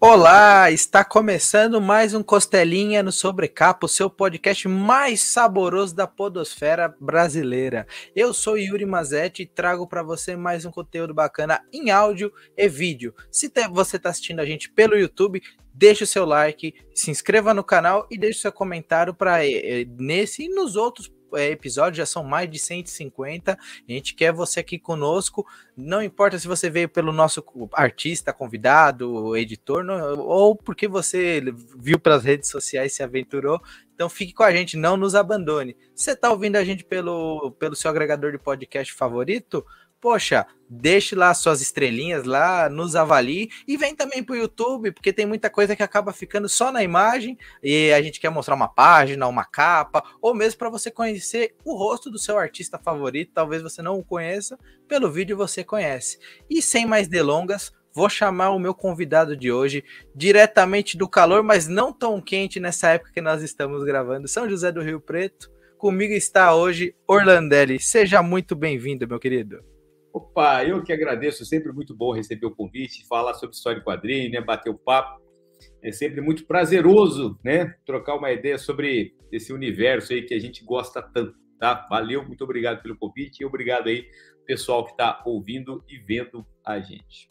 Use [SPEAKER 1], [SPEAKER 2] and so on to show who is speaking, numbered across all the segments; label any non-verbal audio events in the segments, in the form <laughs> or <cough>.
[SPEAKER 1] Olá, está começando mais um Costelinha no Sobrecapa, o seu podcast mais saboroso da podosfera brasileira. Eu sou Yuri Mazetti e trago para você mais um conteúdo bacana em áudio e vídeo. Se você está assistindo a gente pelo YouTube, deixe o seu like, se inscreva no canal e deixe seu comentário para eh, nesse e nos outros episódios, já são mais de 150. A gente quer você aqui conosco. Não importa se você veio pelo nosso artista, convidado, editor, ou porque você viu pelas redes sociais se aventurou. Então fique com a gente, não nos abandone. Você está ouvindo a gente pelo, pelo seu agregador de podcast favorito? Poxa, deixe lá suas estrelinhas lá, nos avalie e vem também para o YouTube, porque tem muita coisa que acaba ficando só na imagem e a gente quer mostrar uma página, uma capa, ou mesmo para você conhecer o rosto do seu artista favorito, talvez você não o conheça, pelo vídeo você conhece. E sem mais delongas, vou chamar o meu convidado de hoje, diretamente do calor, mas não tão quente nessa época que nós estamos gravando, São José do Rio Preto. Comigo está hoje Orlandelli. Seja muito bem-vindo, meu querido.
[SPEAKER 2] Opa, eu que agradeço, sempre muito bom receber o convite, falar sobre história de quadrinho, né, bater o papo. É sempre muito prazeroso, né, trocar uma ideia sobre esse universo aí que a gente gosta tanto, tá? Valeu, muito obrigado pelo convite e obrigado aí pessoal que está ouvindo e vendo a gente.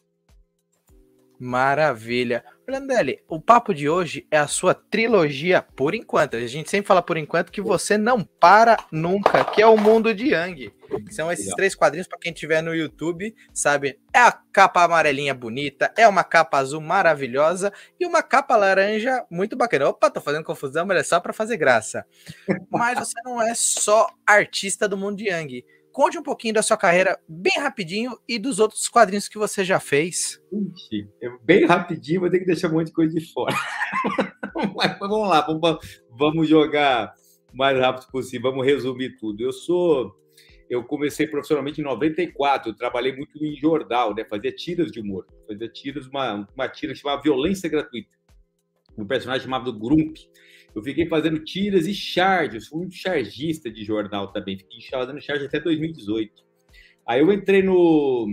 [SPEAKER 1] Maravilha. Brandelli, o papo de hoje é a sua trilogia por enquanto. A gente sempre fala por enquanto que você não para nunca, que é o mundo de Yang. São esses três quadrinhos para quem estiver no YouTube, sabe? É a capa amarelinha bonita, é uma capa azul maravilhosa e uma capa laranja muito bacana. Opa, tô fazendo confusão, mas é só para fazer graça. Mas você não é só artista do mundo de Yang conte um pouquinho da sua carreira bem rapidinho e dos outros quadrinhos que você já fez.
[SPEAKER 2] Ixi, bem rapidinho, vou ter que deixar um monte de coisa de fora. <laughs> Mas vamos lá, vamos, vamos jogar o mais rápido possível, vamos resumir tudo. Eu sou. Eu comecei profissionalmente em 94, eu trabalhei muito em jornal, né? Fazia tiras de humor, fazia tiras, uma, uma tira que chamava Violência Gratuita. Um personagem chamado Grump. Eu fiquei fazendo tiras e charges, fui um chargista de jornal também, fiquei fazendo charge até 2018. Aí eu entrei no,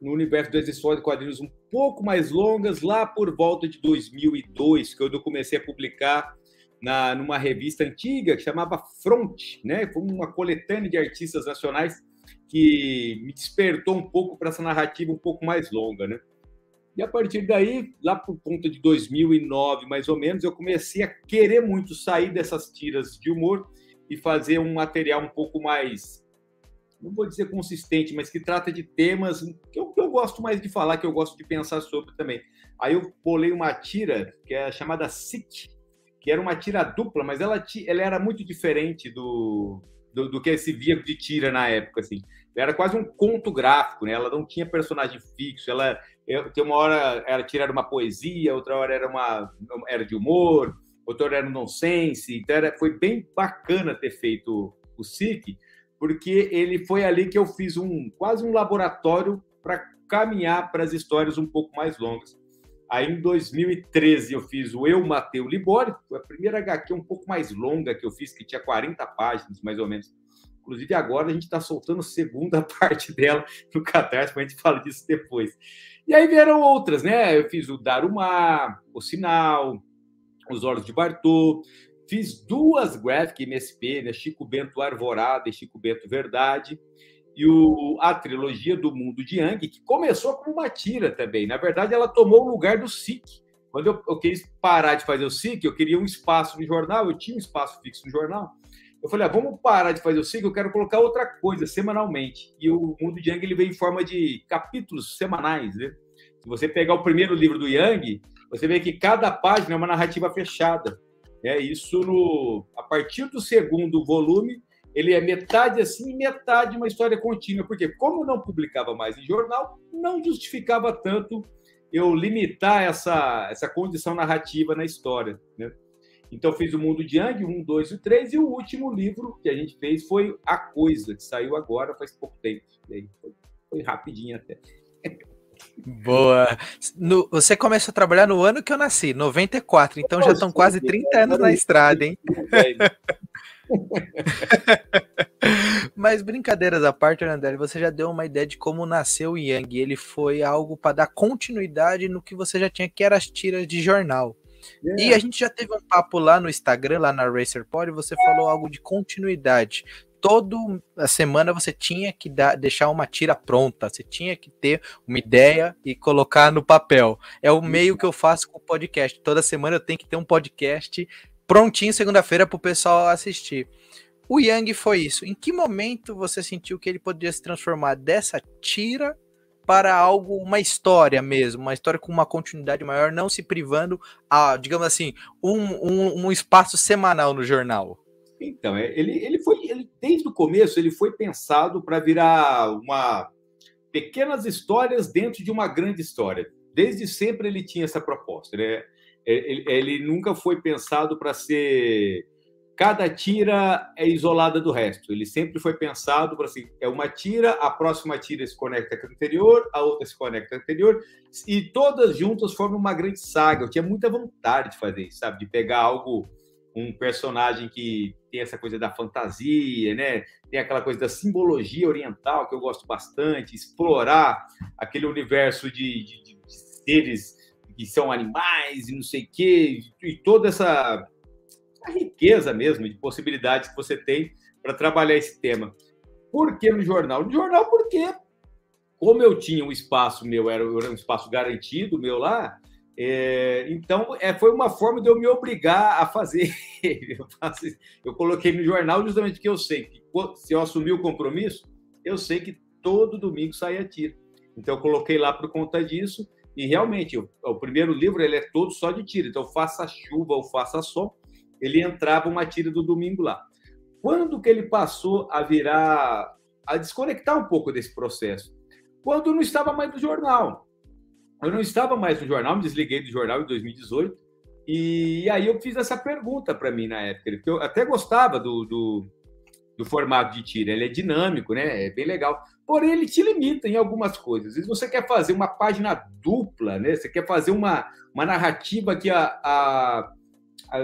[SPEAKER 2] no universo das histórias de quadrinhos um pouco mais longas, lá por volta de 2002, que eu comecei a publicar na, numa revista antiga que chamava Front, né? Foi uma coletânea de artistas nacionais que me despertou um pouco para essa narrativa um pouco mais longa, né? E a partir daí, lá por conta de 2009, mais ou menos, eu comecei a querer muito sair dessas tiras de humor e fazer um material um pouco mais, não vou dizer consistente, mas que trata de temas que eu, que eu gosto mais de falar, que eu gosto de pensar sobre também. Aí eu bolei uma tira que é chamada SIC, que era uma tira dupla, mas ela, ela era muito diferente do, do, do, que se via de tira na época, assim. Era quase um conto gráfico, né? Ela não tinha personagem fixo, ela tem uma hora era tirar uma poesia, outra hora era uma era de humor, outra hora era um nonsense. Então era, foi bem bacana ter feito o SIC, porque ele foi ali que eu fiz um quase um laboratório para caminhar para as histórias um pouco mais longas. Aí em 2013 eu fiz o Eu Matei o Libório, foi a primeira HQ um pouco mais longa que eu fiz, que tinha 40 páginas mais ou menos. Inclusive agora a gente está soltando a segunda <laughs> parte dela no Catarse, mas a gente fala disso depois. E aí vieram outras, né? Eu fiz o Darumá, o Sinal, os Olhos de Bartô, fiz duas graphic MSP, né? Chico Bento Arvorada e Chico Bento Verdade, e o, a trilogia do Mundo de Yang, que começou como uma tira também. Na verdade, ela tomou o lugar do SIC. Quando eu, eu quis parar de fazer o SIC, eu queria um espaço no jornal, eu tinha um espaço fixo no jornal. Eu falei, ah, vamos parar de fazer o SIC, eu quero colocar outra coisa semanalmente. E o Mundo de Yang ele vem em forma de capítulos semanais, né? Se você pegar o primeiro livro do Yang, você vê que cada página é uma narrativa fechada. É isso no a partir do segundo volume, ele é metade assim e metade uma história contínua, porque como não publicava mais em jornal, não justificava tanto eu limitar essa essa condição narrativa na história, né? Então fiz o Mundo de Yang, um, dois e três, e o último livro que a gente fez foi A Coisa, que saiu agora faz pouco tempo. Aí foi, foi rapidinho até.
[SPEAKER 1] Boa. No, você começou a trabalhar no ano que eu nasci, 94, então já estão quase 30 anos na estrada, hein? Mas brincadeiras à parte, André, você já deu uma ideia de como nasceu o Yang. Ele foi algo para dar continuidade no que você já tinha, que era as tiras de jornal. É. E a gente já teve um papo lá no Instagram, lá na RacerPod, e você falou algo de continuidade. Toda a semana você tinha que dar, deixar uma tira pronta, você tinha que ter uma ideia e colocar no papel. É o meio que eu faço com o podcast. Toda semana eu tenho que ter um podcast prontinho segunda-feira para o pessoal assistir. O Yang foi isso. Em que momento você sentiu que ele poderia se transformar dessa tira para algo, uma história mesmo, uma história com uma continuidade maior, não se privando a, digamos assim, um, um, um espaço semanal no jornal?
[SPEAKER 2] Então, é, ele, ele foi, ele, desde o começo, ele foi pensado para virar uma pequenas histórias dentro de uma grande história. Desde sempre ele tinha essa proposta. Né? Ele, ele nunca foi pensado para ser cada tira é isolada do resto. Ele sempre foi pensado para assim, é uma tira, a próxima tira se conecta com a anterior, a outra se conecta com a anterior, e todas juntas formam uma grande saga. Eu tinha muita vontade de fazer isso, sabe? De pegar algo, um personagem que tem essa coisa da fantasia, né? Tem aquela coisa da simbologia oriental que eu gosto bastante, explorar aquele universo de, de, de seres que são animais e não sei o quê, e toda essa riqueza mesmo de possibilidades que você tem para trabalhar esse tema. Por que no jornal? No jornal, porque, como eu tinha um espaço meu, era, um espaço garantido meu lá, é, então é, foi uma forma de eu me obrigar a fazer. <laughs> eu, faço, eu coloquei no jornal justamente porque eu sei que se eu assumir o compromisso, eu sei que todo domingo sai a tira. Então eu coloquei lá por conta disso. E realmente, o, o primeiro livro ele é todo só de tira. Então, faça chuva ou faça sol, ele entrava uma tira do domingo lá. Quando que ele passou a virar, a desconectar um pouco desse processo? Quando não estava mais no jornal. Eu não estava mais no jornal, me desliguei do jornal em 2018, e aí eu fiz essa pergunta para mim na época, porque eu até gostava do, do, do, formato de tira, ele é dinâmico, né? É bem legal. Porém, ele te limita em algumas coisas. Se você quer fazer uma página dupla, né? Você quer fazer uma, uma narrativa que a, a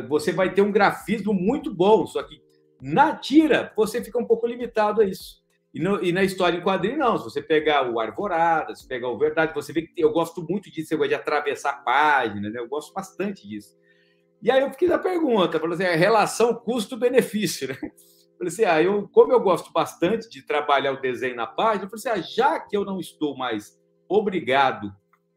[SPEAKER 2] você vai ter um grafismo muito bom, só que na tira você fica um pouco limitado a isso. E, no, e na história em quadrinho, não. Se você pegar o Arvorada, se pegar o Verdade, você vê que eu gosto muito disso, eu gosto de atravessar páginas, né? eu gosto bastante disso. E aí eu fiquei na pergunta, falei assim, a relação custo-benefício, né? Falei assim, ah, eu, como eu gosto bastante de trabalhar o desenho na página, eu falei assim, ah, já que eu não estou mais obrigado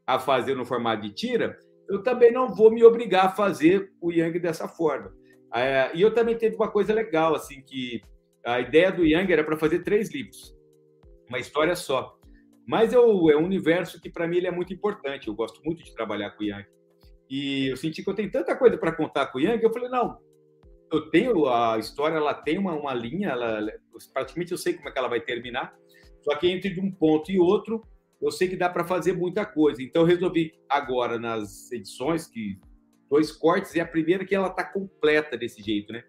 [SPEAKER 2] a fazer no formato de tira, eu também não vou me obrigar a fazer o Yang dessa forma. É, e eu também teve uma coisa legal, assim, que a ideia do Yang era para fazer três livros, uma história só. Mas eu, é um universo que, para mim, ele é muito importante. Eu gosto muito de trabalhar com o Yang. E eu senti que eu tenho tanta coisa para contar com o Yang, eu falei, não, eu tenho a história, ela tem uma, uma linha, ela, praticamente eu sei como é que ela vai terminar, só que entre um ponto e outro, eu sei que dá para fazer muita coisa. Então, resolvi agora, nas edições, que dois cortes, e a primeira que ela está completa desse jeito, né?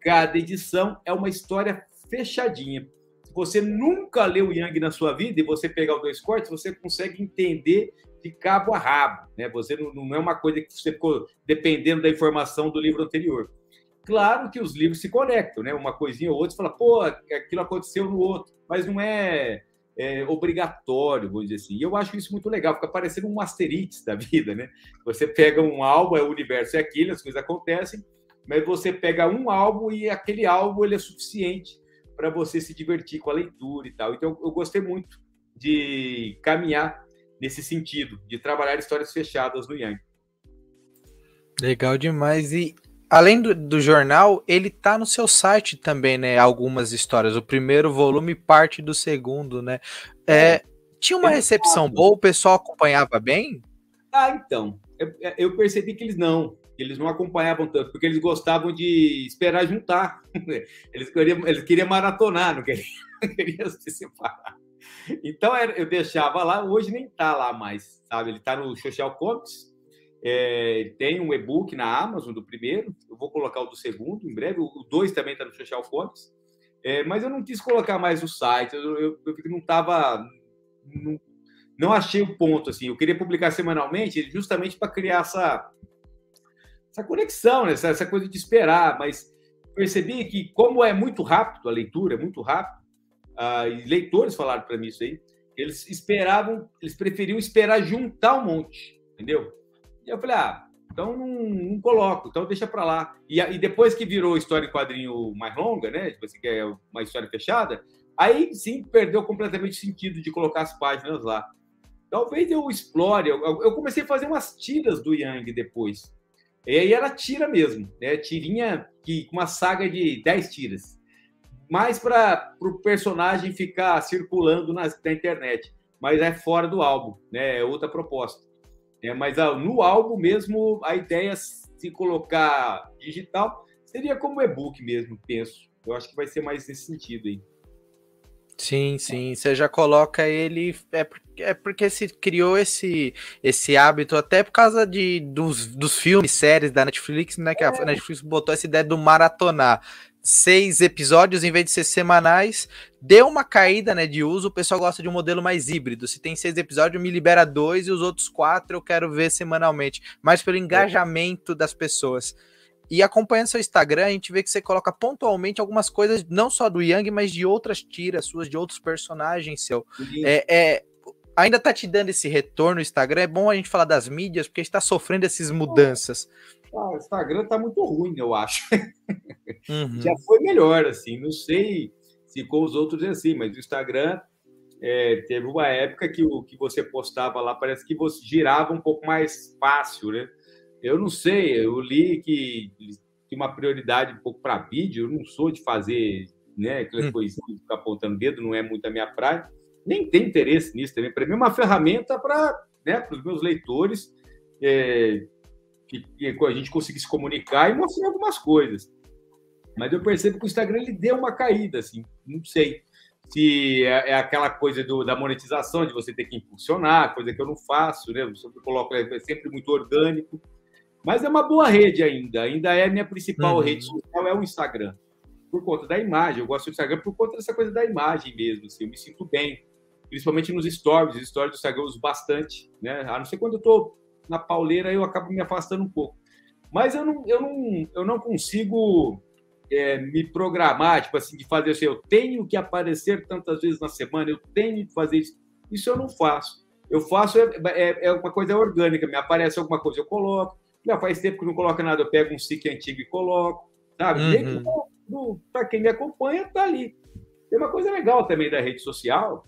[SPEAKER 2] Cada edição é uma história fechadinha. Se você nunca leu Yang na sua vida e você pegar os dois cortes, você consegue entender de cabo a rabo, né? Você não, não é uma coisa que você ficou dependendo da informação do livro anterior. Claro que os livros se conectam, né? Uma coisinha ou outra, você fala, pô, aquilo aconteceu no outro, mas não é é, obrigatório, vou dizer assim. E eu acho isso muito legal, fica parecendo um Asterix da vida, né? Você pega um álbum, é o universo é aquilo, as coisas acontecem, mas você pega um álbum e aquele álbum ele é suficiente para você se divertir com a leitura e tal. Então eu gostei muito de caminhar nesse sentido, de trabalhar histórias fechadas no Yang.
[SPEAKER 1] Legal demais. E além do, do, jornal, ele tá no seu site também, né? Algumas histórias. O primeiro volume parte do segundo, né? É, tinha uma recepção boa, o pessoal acompanhava bem?
[SPEAKER 2] Ah, então. Eu, eu, percebi que eles não. Eles não acompanhavam tanto, porque eles gostavam de esperar juntar. <laughs> Eles queriam, eles queriam maratonar, não queriam, <laughs> não queriam se separar. Então eu deixava lá, hoje nem tá lá mais, sabe? Ele tá no Social Comics, é, tem um e-book na Amazon do primeiro, eu vou colocar o do segundo em breve, o dois também está no Social Comics, é, mas eu não quis colocar mais o site, eu, eu, eu não estava. Não, não, achei o ponto, assim, eu queria publicar semanalmente justamente para criar essa, essa conexão, né? essa, essa coisa de esperar, mas percebi que, como é muito rápido a leitura, é muito rápido, ah, e leitores falaram para mim isso aí, eles esperavam, eles preferiam esperar juntar um monte, entendeu? E eu falei, ah, então não, não coloco, então deixa para lá. E, e, depois que virou história em quadrinho mais longa, né? Tipo assim, que é uma história fechada, aí sim perdeu completamente o sentido de colocar as páginas lá. Talvez eu explore. Eu, eu comecei a fazer umas tiras do Yang depois. E aí era tira mesmo, né? Tirinha que uma saga de 10 tiras. Mais para o personagem ficar circulando na, na internet. Mas é fora do álbum, né? É outra proposta. É, mas ah, no álbum mesmo, a ideia se colocar digital seria como e-book mesmo, penso. Eu acho que vai ser mais nesse sentido aí.
[SPEAKER 1] Sim, sim. Você já coloca ele. É, é porque se criou esse, esse hábito, até por causa de, dos, dos filmes, séries da Netflix, né? Que a é. Netflix botou essa ideia do maratonar seis episódios em vez de ser semanais. Deu uma caída né, de uso, o pessoal gosta de um modelo mais híbrido. Se tem seis episódios, me libera dois e os outros quatro eu quero ver semanalmente. Mais pelo engajamento das pessoas. E acompanhando seu Instagram, a gente vê que você coloca pontualmente algumas coisas, não só do Yang, mas de outras tiras suas, de outros personagens seu. É, é, ainda tá te dando esse retorno no Instagram. É bom a gente falar das mídias, porque está sofrendo essas mudanças.
[SPEAKER 2] Ah, o Instagram tá muito ruim, eu acho. <laughs> Uhum. Já foi melhor, assim. Não sei se com os outros é assim, mas o Instagram é, teve uma época que o que você postava lá parece que você girava um pouco mais fácil, né? Eu não sei, eu li que tinha uma prioridade um pouco para vídeo, eu não sou de fazer né, aquelas hum. coisinhas ficar apontando dedo, não é muito a minha praia, nem tem interesse nisso também. Para mim é uma ferramenta para né, os meus leitores é, que, que, a gente conseguir se comunicar e mostrar algumas coisas. Mas eu percebo que o Instagram ele deu uma caída, assim, não sei se é, é aquela coisa do, da monetização, de você ter que impulsionar, coisa que eu não faço, né? Eu sempre coloco, é sempre muito orgânico. Mas é uma boa rede ainda, ainda é a minha principal uhum. rede social, é o Instagram. Por conta da imagem, eu gosto do Instagram por conta dessa coisa da imagem mesmo, assim, eu me sinto bem. Principalmente nos stories, os stories do Instagram eu uso bastante, né? A não ser quando eu estou na pauleira, eu acabo me afastando um pouco. Mas eu não, eu não, eu não consigo é, me programar, tipo assim, de fazer assim, eu tenho que aparecer tantas vezes na semana, eu tenho que fazer isso. Isso eu não faço. Eu faço, é, é, é uma coisa orgânica, me aparece alguma coisa, eu coloco. Já faz tempo que não coloca nada, eu pego um SIC antigo e coloco, sabe? Uhum. Para quem me acompanha, tá ali. Tem uma coisa legal também da rede social,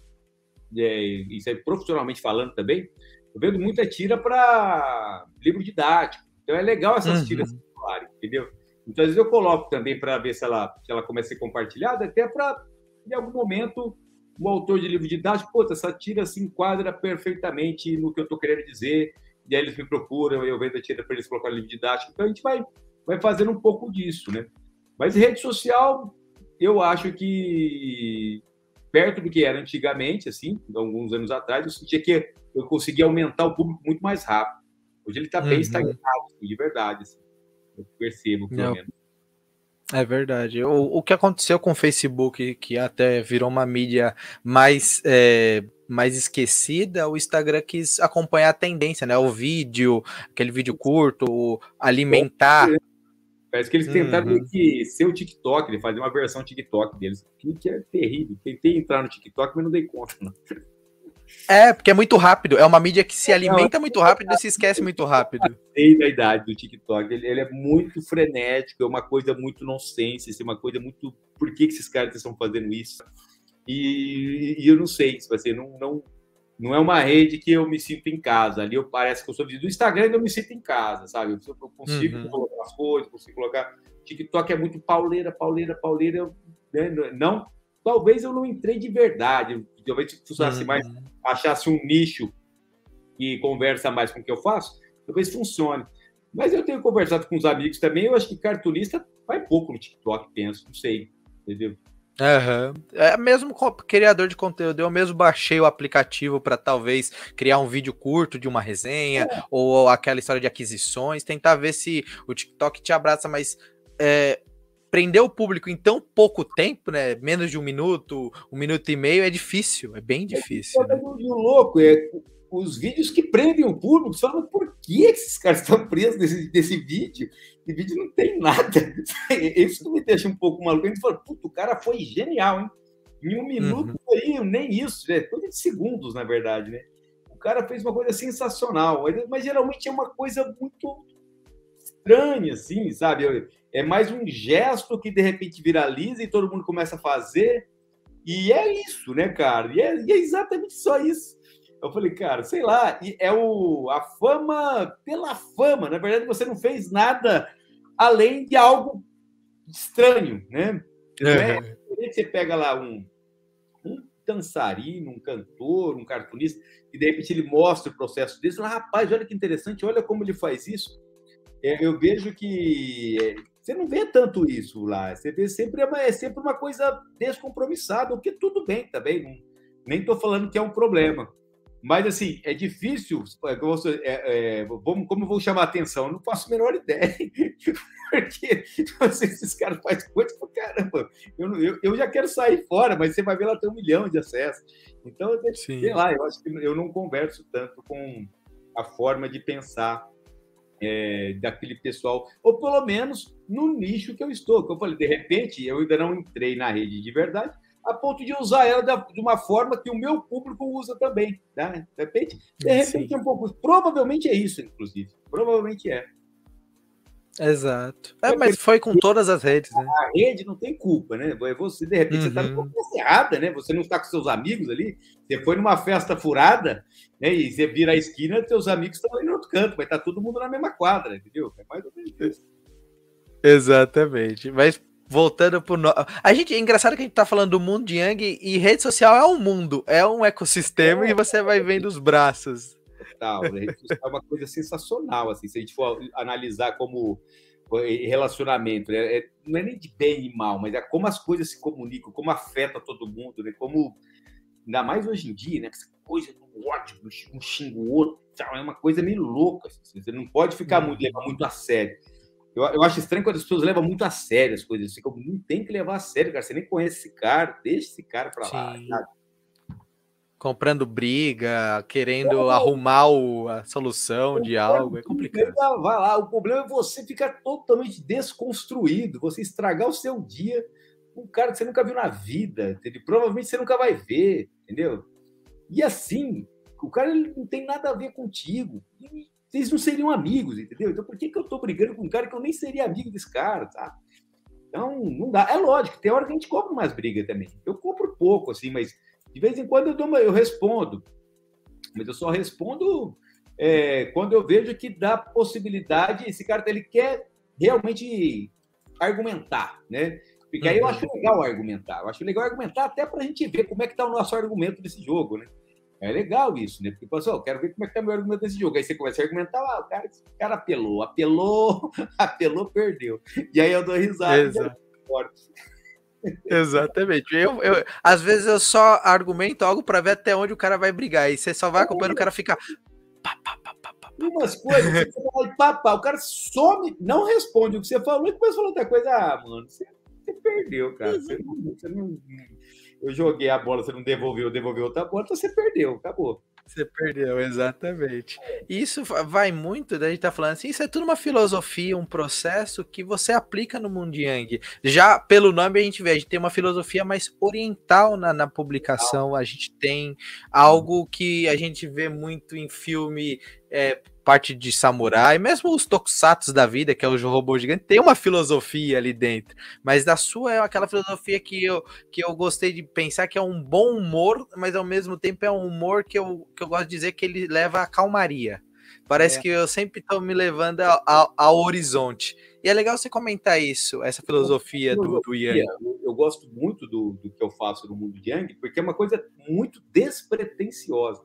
[SPEAKER 2] é, isso é profissionalmente falando também, eu vendo muita tira para livro didático. Então é legal essas uhum. tiras circularem, entendeu? Então, às vezes eu coloco também para ver se ela, se ela começa a ser compartilhada, até para, em algum momento, o autor de livro didático, pô, essa tira se enquadra perfeitamente no que eu estou querendo dizer, e aí eles me procuram, eu vendo a tira para eles colocar no livro didático. Então, a gente vai, vai fazendo um pouco disso, né? Mas rede social, eu acho que perto do que era antigamente, assim, alguns anos atrás, eu sentia que eu conseguia aumentar o público muito mais rápido. Hoje ele está bem uhum. estagnado, assim, de verdade. Assim. Eu percebo, pelo menos.
[SPEAKER 1] É verdade. O, o que aconteceu com o Facebook, que até virou uma mídia mais, é, mais esquecida, o Instagram quis acompanhar a tendência, né? O vídeo, aquele vídeo curto, alimentar.
[SPEAKER 2] Parece que eles tentaram uhum. que ser o TikTok, fazer uma versão TikTok deles, que é terrível. Tentei entrar no TikTok, mas não dei conta. Não. <laughs>
[SPEAKER 1] É, porque é muito rápido. É uma mídia que se alimenta muito rápido e se esquece muito rápido.
[SPEAKER 2] Sei da idade do TikTok. Ele, ele, é muito frenético, é uma coisa muito nonsense, é uma coisa muito. Por que, que esses caras estão fazendo isso? E, e eu não sei, se você não, não, não é uma rede que eu me sinto em casa. Ali eu parece que eu sou do Instagram e eu me sinto em casa, sabe? Eu, eu consigo uhum. colocar as coisas, consigo colocar. TikTok é muito pauleira, pauleira, pauleira. Né? Não, talvez eu não entrei de verdade. Talvez se funcionasse uhum. mais achasse um nicho que conversa mais com o que eu faço, talvez funcione. Mas eu tenho conversado com os amigos também, eu acho que cartunista vai pouco no TikTok, penso, não sei, entendeu?
[SPEAKER 1] Uhum. É mesmo criador de conteúdo, eu mesmo baixei o aplicativo para talvez criar um vídeo curto de uma resenha é. ou aquela história de aquisições, tentar ver se o TikTok te abraça, mas é, prender o público em tão pouco tempo, né? Menos de um minuto, um minuto e meio, é difícil, é bem difícil. É,
[SPEAKER 2] né? louco, é os vídeos que prendem o público, falam por que esses caras estão presos nesse, nesse vídeo? Esse vídeo não tem nada. <laughs> Isso me deixa um pouco maluco. A gente fala, puto, o cara foi genial, hein? Em um minuto uhum. aí, nem isso, é coisa de segundos, na verdade, né? O cara fez uma coisa sensacional, mas geralmente é uma coisa muito estranha, assim, sabe? É mais um gesto que de repente viraliza e todo mundo começa a fazer. E é isso, né, cara? E é, e é exatamente só isso. Eu falei, cara, sei lá, é o, a fama pela fama. Na verdade, você não fez nada além de algo estranho, né? É. você pega lá um, um dançarino, um cantor, um cartunista, e de repente ele mostra o processo dele, fala, rapaz, olha que interessante, olha como ele faz isso. É, eu vejo que você não vê tanto isso lá, você vê sempre, é, é sempre uma coisa descompromissada, o que tudo bem também, não, nem estou falando que é um problema. Mas, assim, é difícil. É, é, é, vamos, como eu vou chamar a atenção? Eu não faço a menor ideia. <laughs> Porque assim, esses caras fazem coisa pra caramba. Eu, eu, eu, já quero sair fora, mas você vai ver lá tem um milhão de acessos. Então, Sim. sei lá, eu acho que eu não converso tanto com a forma de pensar é, daquele pessoal, ou pelo menos no nicho que eu estou. Como eu falei, de repente, eu ainda não entrei na rede de verdade, a ponto de usar ela de uma forma que o meu público usa também. Né? De repente, de repente é um pouco. Provavelmente é isso, inclusive. Provavelmente é.
[SPEAKER 1] Exato. É, mas foi com todas as redes, né?
[SPEAKER 2] A rede não tem culpa, né? Você, de repente, uhum. você está coisa errada, né? Você não está com seus amigos ali, você foi numa festa furada, né? E você vira a esquina, seus amigos estão ali no outro canto, estar tá todo mundo na mesma quadra, entendeu? É mais ou menos isso.
[SPEAKER 1] Exatamente. Mas voltando pro. No... A gente, é engraçado que a gente tá falando do mundo de Yang e rede social é um mundo, é um ecossistema é, e você vai vendo os braços.
[SPEAKER 2] Rede social <laughs> é uma coisa sensacional, assim, se a gente for analisar como relacionamento, né? É, não é nem de bem e mal, mas é como as coisas se comunicam, como afeta todo mundo, né? Como, ainda mais hoje em dia, né? Essa coisa do ódio, um xinga o outro, é uma coisa meio louca, assim, você não pode ficar muito, levar muito a sério. Eu, eu acho estranho quando as pessoas levam muito a sério as coisas. Assim, como não tem que levar a sério, cara. Você nem conhece esse cara, deixa esse cara pra lá. Sabe?
[SPEAKER 1] Comprando briga, querendo é, arrumar o, a solução de algo, é complicado.
[SPEAKER 2] Vai lá, o problema é você ficar totalmente desconstruído, você estragar o seu dia um cara que você nunca viu na vida, entendeu? provavelmente você nunca vai ver, entendeu? E assim, o cara ele não tem nada a ver contigo. E vocês não seriam amigos, entendeu? Então por que, que eu tô brigando com um cara que eu nem seria amigo desse cara, tá? Então, não dá. É lógico, tem hora que a gente compra mais briga também. Eu compro pouco, assim, mas de vez em quando eu, dou uma, eu respondo. Mas eu só respondo é, quando eu vejo que dá possibilidade, esse cara ele quer realmente argumentar, né? Porque aí eu uhum. acho legal argumentar. Eu acho legal argumentar até para a gente ver como é que está o nosso argumento desse jogo, né? É legal isso, né? Porque, pessoal, quero ver como é que tá meu argumento desse jogo. Aí você começa a argumentar, ah, o cara, o cara apelou, apelou, <laughs> apelou, perdeu. E aí eu dou risada. Exato.
[SPEAKER 1] Exatamente. Eu, eu, às vezes eu só argumento algo para ver até onde o cara vai brigar. E você só vai acompanhando, o cara fica. Pá,
[SPEAKER 2] pá, pá, pá, pá, Umas coisas, você fala, pá, pá, o cara some, não responde o que você falou e começa a falar outra coisa. Ah, mano, você, você perdeu, cara. Você não, você não eu joguei a bola, você não devolveu, devolveu outra bola, então você perdeu, acabou.
[SPEAKER 1] Você perdeu, exatamente. Isso vai muito, da gente tá falando assim, isso é tudo uma filosofia, um processo que você aplica no mundo Yang. Já pelo nome a gente vê, a gente tem uma filosofia mais oriental na, na publicação, a gente tem algo que a gente vê muito em filme é, parte de samurai, mesmo os tokusatsu da vida, que é o robô gigante, tem uma filosofia ali dentro. Mas da sua é aquela filosofia que eu, que eu gostei de pensar que é um bom humor, mas ao mesmo tempo é um humor que eu, que eu gosto de dizer que ele leva a calmaria. Parece é. que eu sempre estou me levando ao, horizonte. E é legal você comentar isso, essa filosofia, do, do Yang.
[SPEAKER 2] Eu, eu gosto muito do, do que eu faço no mundo Yang, porque é uma coisa muito despretensiosa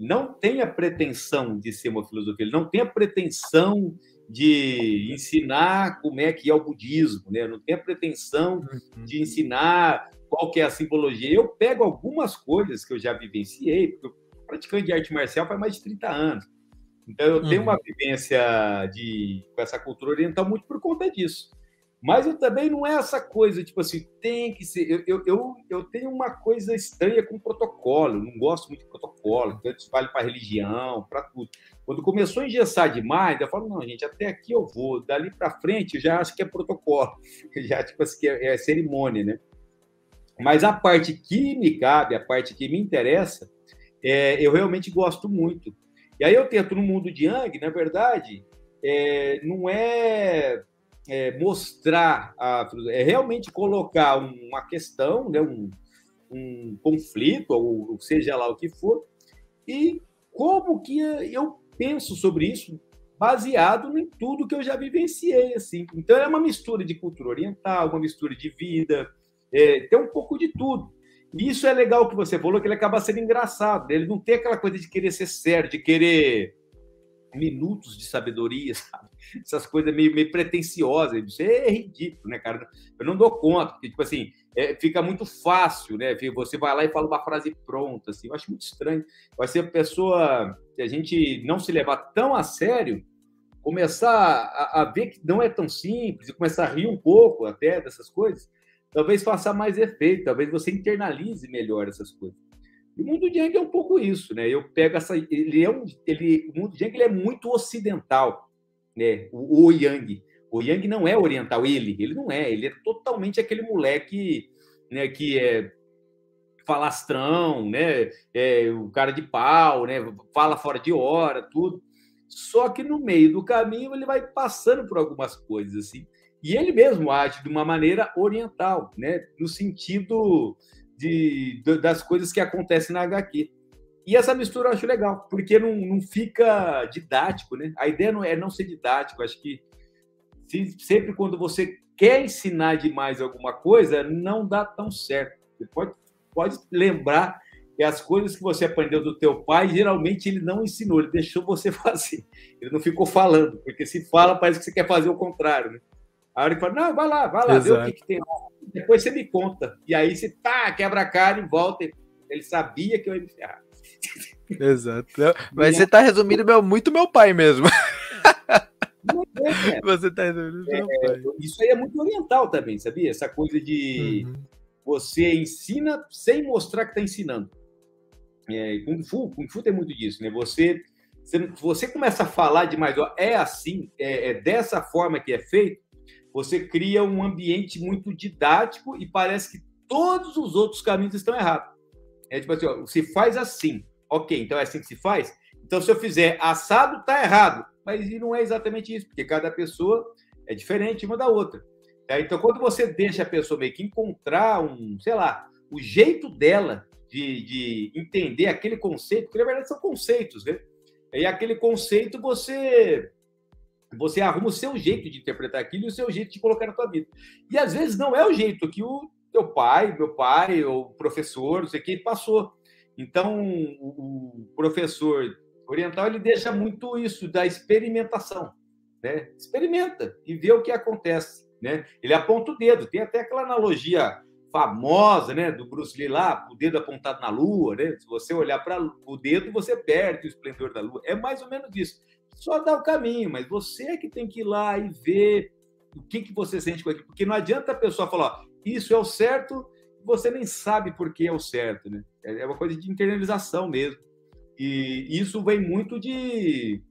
[SPEAKER 2] não tem a pretensão de ser uma filosofia, ele não tem a pretensão de ensinar como é que é o budismo, né? não tem a pretensão uhum. de ensinar qual que é a simbologia. Eu pego algumas coisas que eu já vivenciei, porque eu praticante de arte marcial faz mais de 30 anos. Então eu tenho uma uhum. vivência de, com essa cultura oriental muito por conta disso. Mas eu também não é essa coisa, tipo assim, tem que ser. Eu, eu, eu, eu tenho uma coisa estranha com protocolo, não gosto muito de protocolo, então isso vale para religião, para tudo. Quando começou a engessar demais, eu falo, não, gente, até aqui eu vou, dali para frente eu já acho que é protocolo, <laughs> já tipo assim, é, é cerimônia, né? Mas a parte que me cabe, a parte que me interessa, é, eu realmente gosto muito. E aí eu tento, no mundo de Yang, na verdade, é, não é é, mostrar, a, é realmente colocar uma questão, né, um, um conflito, ou seja lá o que for, e como que eu penso sobre isso baseado em tudo que eu já vivenciei, assim. Então é uma mistura de cultura oriental, uma mistura de vida, é, tem um pouco de tudo. E isso é legal que você falou, que ele acaba sendo engraçado. Ele não tem aquela coisa de querer ser sério, de querer minutos de sabedoria, <laughs> sabe? Essas coisas meio, meio pretensiosas. Isso é ridículo, né, cara? Eu não dou conta, porque, tipo assim, é, fica muito fácil, né? Você vai lá e fala uma frase pronta, assim. Eu acho muito estranho. Vai ser a pessoa que a gente não se levar tão a sério, começar a, a ver que não é tão simples e começar a rir um pouco até dessas coisas, talvez faça mais efeito, talvez você internalize melhor essas coisas. E o mundo de Yang é um pouco isso, né? Eu pego essa. Ele é um. Ele, o mundo de Yang ele é muito ocidental, né? O, o Yang. O Yang não é oriental, ele. Ele não é. Ele é totalmente aquele moleque né, que é falastrão, né? É, o cara de pau, né? Fala fora de hora, tudo. Só que no meio do caminho ele vai passando por algumas coisas assim. E ele mesmo age de uma maneira oriental, né? No sentido de, de, das coisas que acontecem na HQ. E essa mistura eu acho legal, porque não, não fica didático, né? A ideia não é não ser didático. Acho que se, sempre quando você quer ensinar demais alguma coisa, não dá tão certo. Você pode, pode lembrar que as coisas que você aprendeu do teu pai, geralmente ele não ensinou, ele deixou você <laughs> fazer. Ele não ficou falando, porque se fala, parece que você quer fazer o contrário, né? A hora que fala, não, vai lá, vai lá, Exato. vê o que, que tem lá. Depois você me conta. E aí você tá, quebra a cara e volta. Ele sabia que eu ia me ferrar.
[SPEAKER 1] Exato. Mas você tá resumindo meu, muito meu pai mesmo. <laughs>
[SPEAKER 2] É, você tá resumindo é, meu pai. Isso aí é muito oriental também, sabia? Essa coisa de uhum. você ensina sem mostrar que tá ensinando. É, Kung Fu, Kung Fu tem muito disso, né? Você, você, você começa a falar demais, ó, é assim, é, é dessa forma que é feito, você cria um ambiente muito didático e parece que todos os outros caminhos estão errados. É tipo assim, ó, se faz assim, ok, então é assim que se faz? Então, se eu fizer assado, tá errado. Mas não é exatamente isso, porque cada pessoa é diferente uma da outra. Tá? Então, quando você deixa a pessoa meio que encontrar um, sei lá, o jeito dela de, de entender aquele conceito, porque na verdade são conceitos, né? E aquele conceito você você arruma o seu jeito de interpretar aquilo e o seu jeito de colocar na tua vida. E às vezes não é o jeito que o teu pai, meu pai, ou professor, não sei quem passou. Então, o professor oriental ele deixa muito isso da experimentação, né? Experimenta e vê o que acontece, né? Ele aponta o dedo. Tem até aquela analogia famosa, né, do Bruce Lee lá, o dedo apontado na lua, né? Se você olhar para o dedo, você perde o esplendor da lua. É mais ou menos isso só dá o caminho, mas você é que tem que ir lá e ver o que, que você sente com aquilo. Porque não adianta a pessoa falar, isso é o certo, você nem sabe por que é o certo, né? É, é uma coisa de internalização mesmo. E isso vem muito de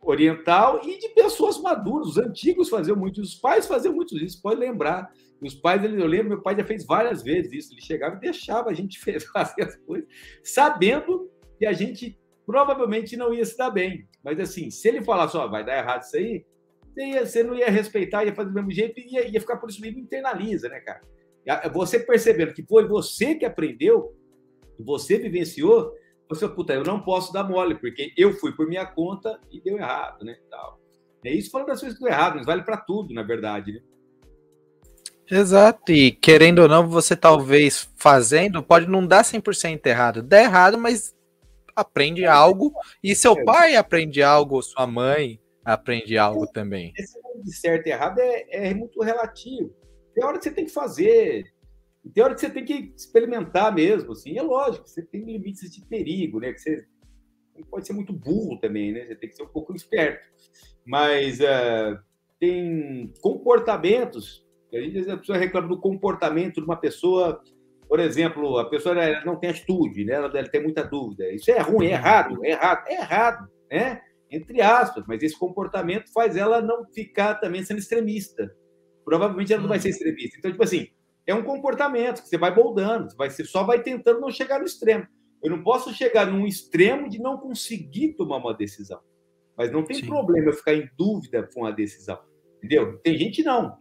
[SPEAKER 2] oriental e de pessoas maduras. Os antigos faziam muito, os pais faziam muito isso, pode lembrar. Os pais, eu lembro, meu pai já fez várias vezes isso. Ele chegava e deixava a gente <laughs> fazer as coisas, sabendo que a gente provavelmente não ia se dar bem. Mas assim, se ele falasse, ó, vai dar errado isso aí, você não ia respeitar, ia fazer do mesmo jeito e ia, ia ficar por isso mesmo, internaliza, né, cara? Você percebendo que foi você que aprendeu, você vivenciou, você, puta, eu não posso dar mole, porque eu fui por minha conta e deu errado, né? Tal. É isso falando das coisas que deu errado, mas vale para tudo, na verdade, né?
[SPEAKER 1] Exato, e querendo ou não, você talvez fazendo, pode não dar 100% errado. Dá errado, mas aprende algo, e seu é. pai aprende algo, sua mãe aprende algo também.
[SPEAKER 2] Esse de certo e errado é, é muito relativo. Tem hora que você tem que fazer, tem hora que você tem que experimentar mesmo, assim, é lógico, você tem limites de perigo, né, que você pode ser muito burro também, né, você tem que ser um pouco esperto, mas uh, tem comportamentos. A, gente, a pessoa reclama do comportamento de uma pessoa, por exemplo, a pessoa não tem atitude, né? ela, ela tem muita dúvida. Isso é ruim, é errado, é errado, é errado, né? Entre aspas, mas esse comportamento faz ela não ficar também sendo extremista. Provavelmente ela não vai ser extremista. Então, tipo assim, é um comportamento que você vai moldando, você só vai tentando não chegar no extremo. Eu não posso chegar num extremo de não conseguir tomar uma decisão. Mas não tem Sim. problema eu ficar em dúvida com a decisão. Entendeu? Tem gente não.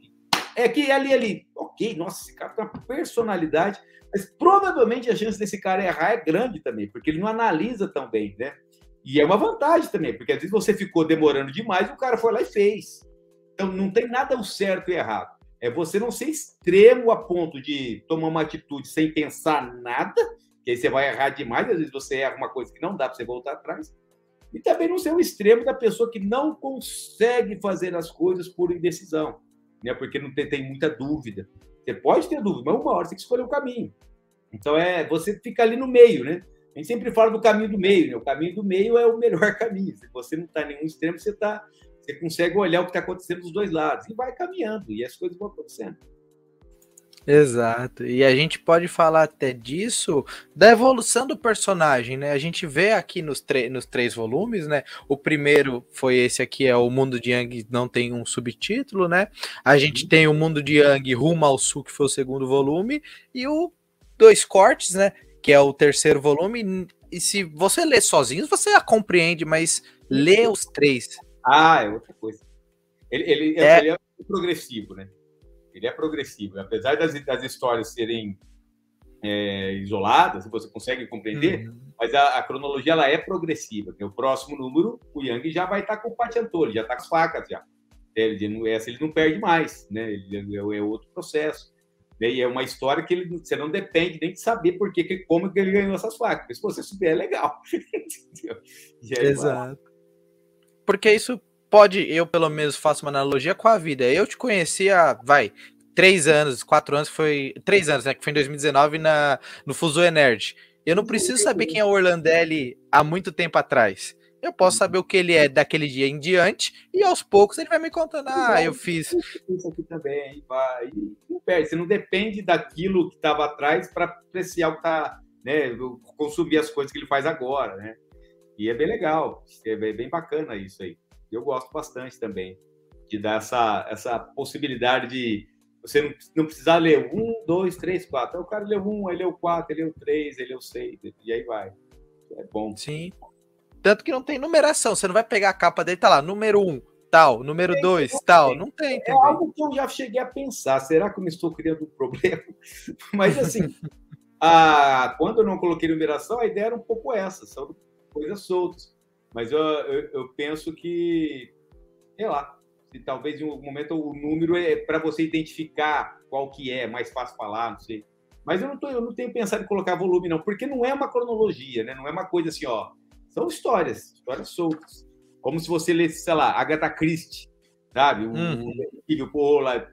[SPEAKER 2] É que ali, ali, ok, nossa, esse cara tem uma personalidade, mas provavelmente a chance desse cara errar é grande também, porque ele não analisa tão bem, né? E é uma vantagem também, porque às vezes você ficou demorando demais e o cara foi lá e fez. Então não tem nada o certo e errado. É você não ser extremo a ponto de tomar uma atitude sem pensar nada, que aí você vai errar demais, às vezes você erra uma coisa que não dá para você voltar atrás. E também não ser o extremo da pessoa que não consegue fazer as coisas por indecisão, né? Porque não tem, tem muita dúvida. Você pode ter dúvida, mas uma hora você tem que escolher o caminho. Então é você fica ali no meio, né? A gente sempre fala do caminho do meio, né? O caminho do meio é o melhor <laughs> caminho. Se você não está em nenhum extremo, você tá, você consegue olhar o que está acontecendo dos dois lados e vai caminhando e as coisas vão acontecendo.
[SPEAKER 1] Exato. E a gente pode falar até disso da evolução do personagem, né? A gente vê aqui nos, nos três volumes, né? O primeiro foi esse aqui, é o Mundo de Yang, não tem um subtítulo, né? A gente uhum. tem o Mundo de Yang Rumo ao Sul, que foi o segundo volume, e o Dois Cortes, né? Que é o terceiro volume. E se você lê sozinho, você a compreende, mas lê os três.
[SPEAKER 2] Ah, é outra coisa. Ele, ele é, ele é progressivo, né? Ele é progressivo. Apesar das, das histórias serem é, isoladas, você consegue compreender, uhum. mas a, a, cronologia ela é progressiva. o próximo número, o Yang já vai estar com o Patiantor, ele já está com as facas já. Ele, essa ele não perde mais, né? Ele, é, é outro processo. Né? E é uma história que ele, você não depende nem de saber por que, como que ele ganhou essas facas. Se você souber, é legal. <laughs>
[SPEAKER 1] é Exato. Porque isso pode, eu pelo menos faço uma analogia com a vida. Eu te conhecia, vai, três anos, quatro anos, foi. Três anos, né? Que foi em 2019 na, no Fuso Nerd. Eu não preciso saber quem é o Orlandelli há muito tempo atrás. Eu posso saber o que ele é daquele dia em diante e aos poucos ele vai me contando. Ah, eu fiz.
[SPEAKER 2] Isso aqui também, vai. Não perde. Você não depende daquilo que estava atrás para apreciar o que está, né? Consumir as coisas que ele faz agora, né? E é bem legal, é bem bacana isso aí eu gosto bastante também de dar essa, essa possibilidade de você não, não precisar ler um, dois, três, quatro. Então, o cara leu um, ele leu quatro, ele leu três, ele leu seis, e aí vai. É bom.
[SPEAKER 1] Sim. Tanto que não tem numeração, você não vai pegar a capa dele, tá lá, número um, tal, número é, dois, tal. Não tem. É
[SPEAKER 2] também. algo que eu já cheguei a pensar. Será que eu me estou criando um problema? <laughs> Mas assim, a, <laughs> quando eu não coloquei numeração, a ideia era um pouco essa, são coisas soltas. Mas eu, eu, eu penso que, sei lá, se talvez em um momento o número é para você identificar qual que é, mais fácil falar, não sei. Mas eu não, tô, eu não tenho pensado em colocar volume, não, porque não é uma cronologia, né? Não é uma coisa assim, ó. São histórias, histórias soltas. Como se você lesse, sei lá, Agatha Christie, sabe? Um, uhum. um, lá,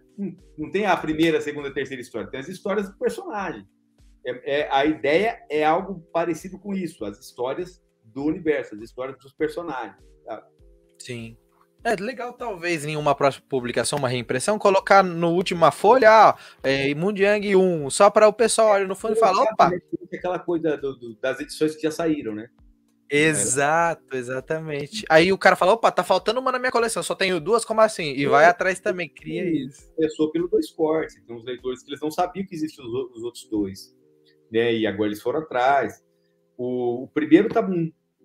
[SPEAKER 2] não tem a primeira, a segunda, a terceira história, tem as histórias do personagem. É, é, a ideia é algo parecido com isso, as histórias do universo, as histórias dos personagens.
[SPEAKER 1] Sim. É legal, talvez, em uma próxima publicação, uma reimpressão, colocar no última folha, ah, é, Mundiang 1, só para o pessoal olhar no fundo e falar, opa!
[SPEAKER 2] Aquela coisa do, do, das edições que já saíram, né?
[SPEAKER 1] Exato, exatamente. Aí o cara fala, opa, tá faltando uma na minha coleção, só tenho duas, como assim? E vai atrás também, cria isso.
[SPEAKER 2] Começou pelo dois cortes, tem uns leitores que eles não sabiam que existiam os, outros dois, né? E agora eles foram atrás. O, o primeiro tá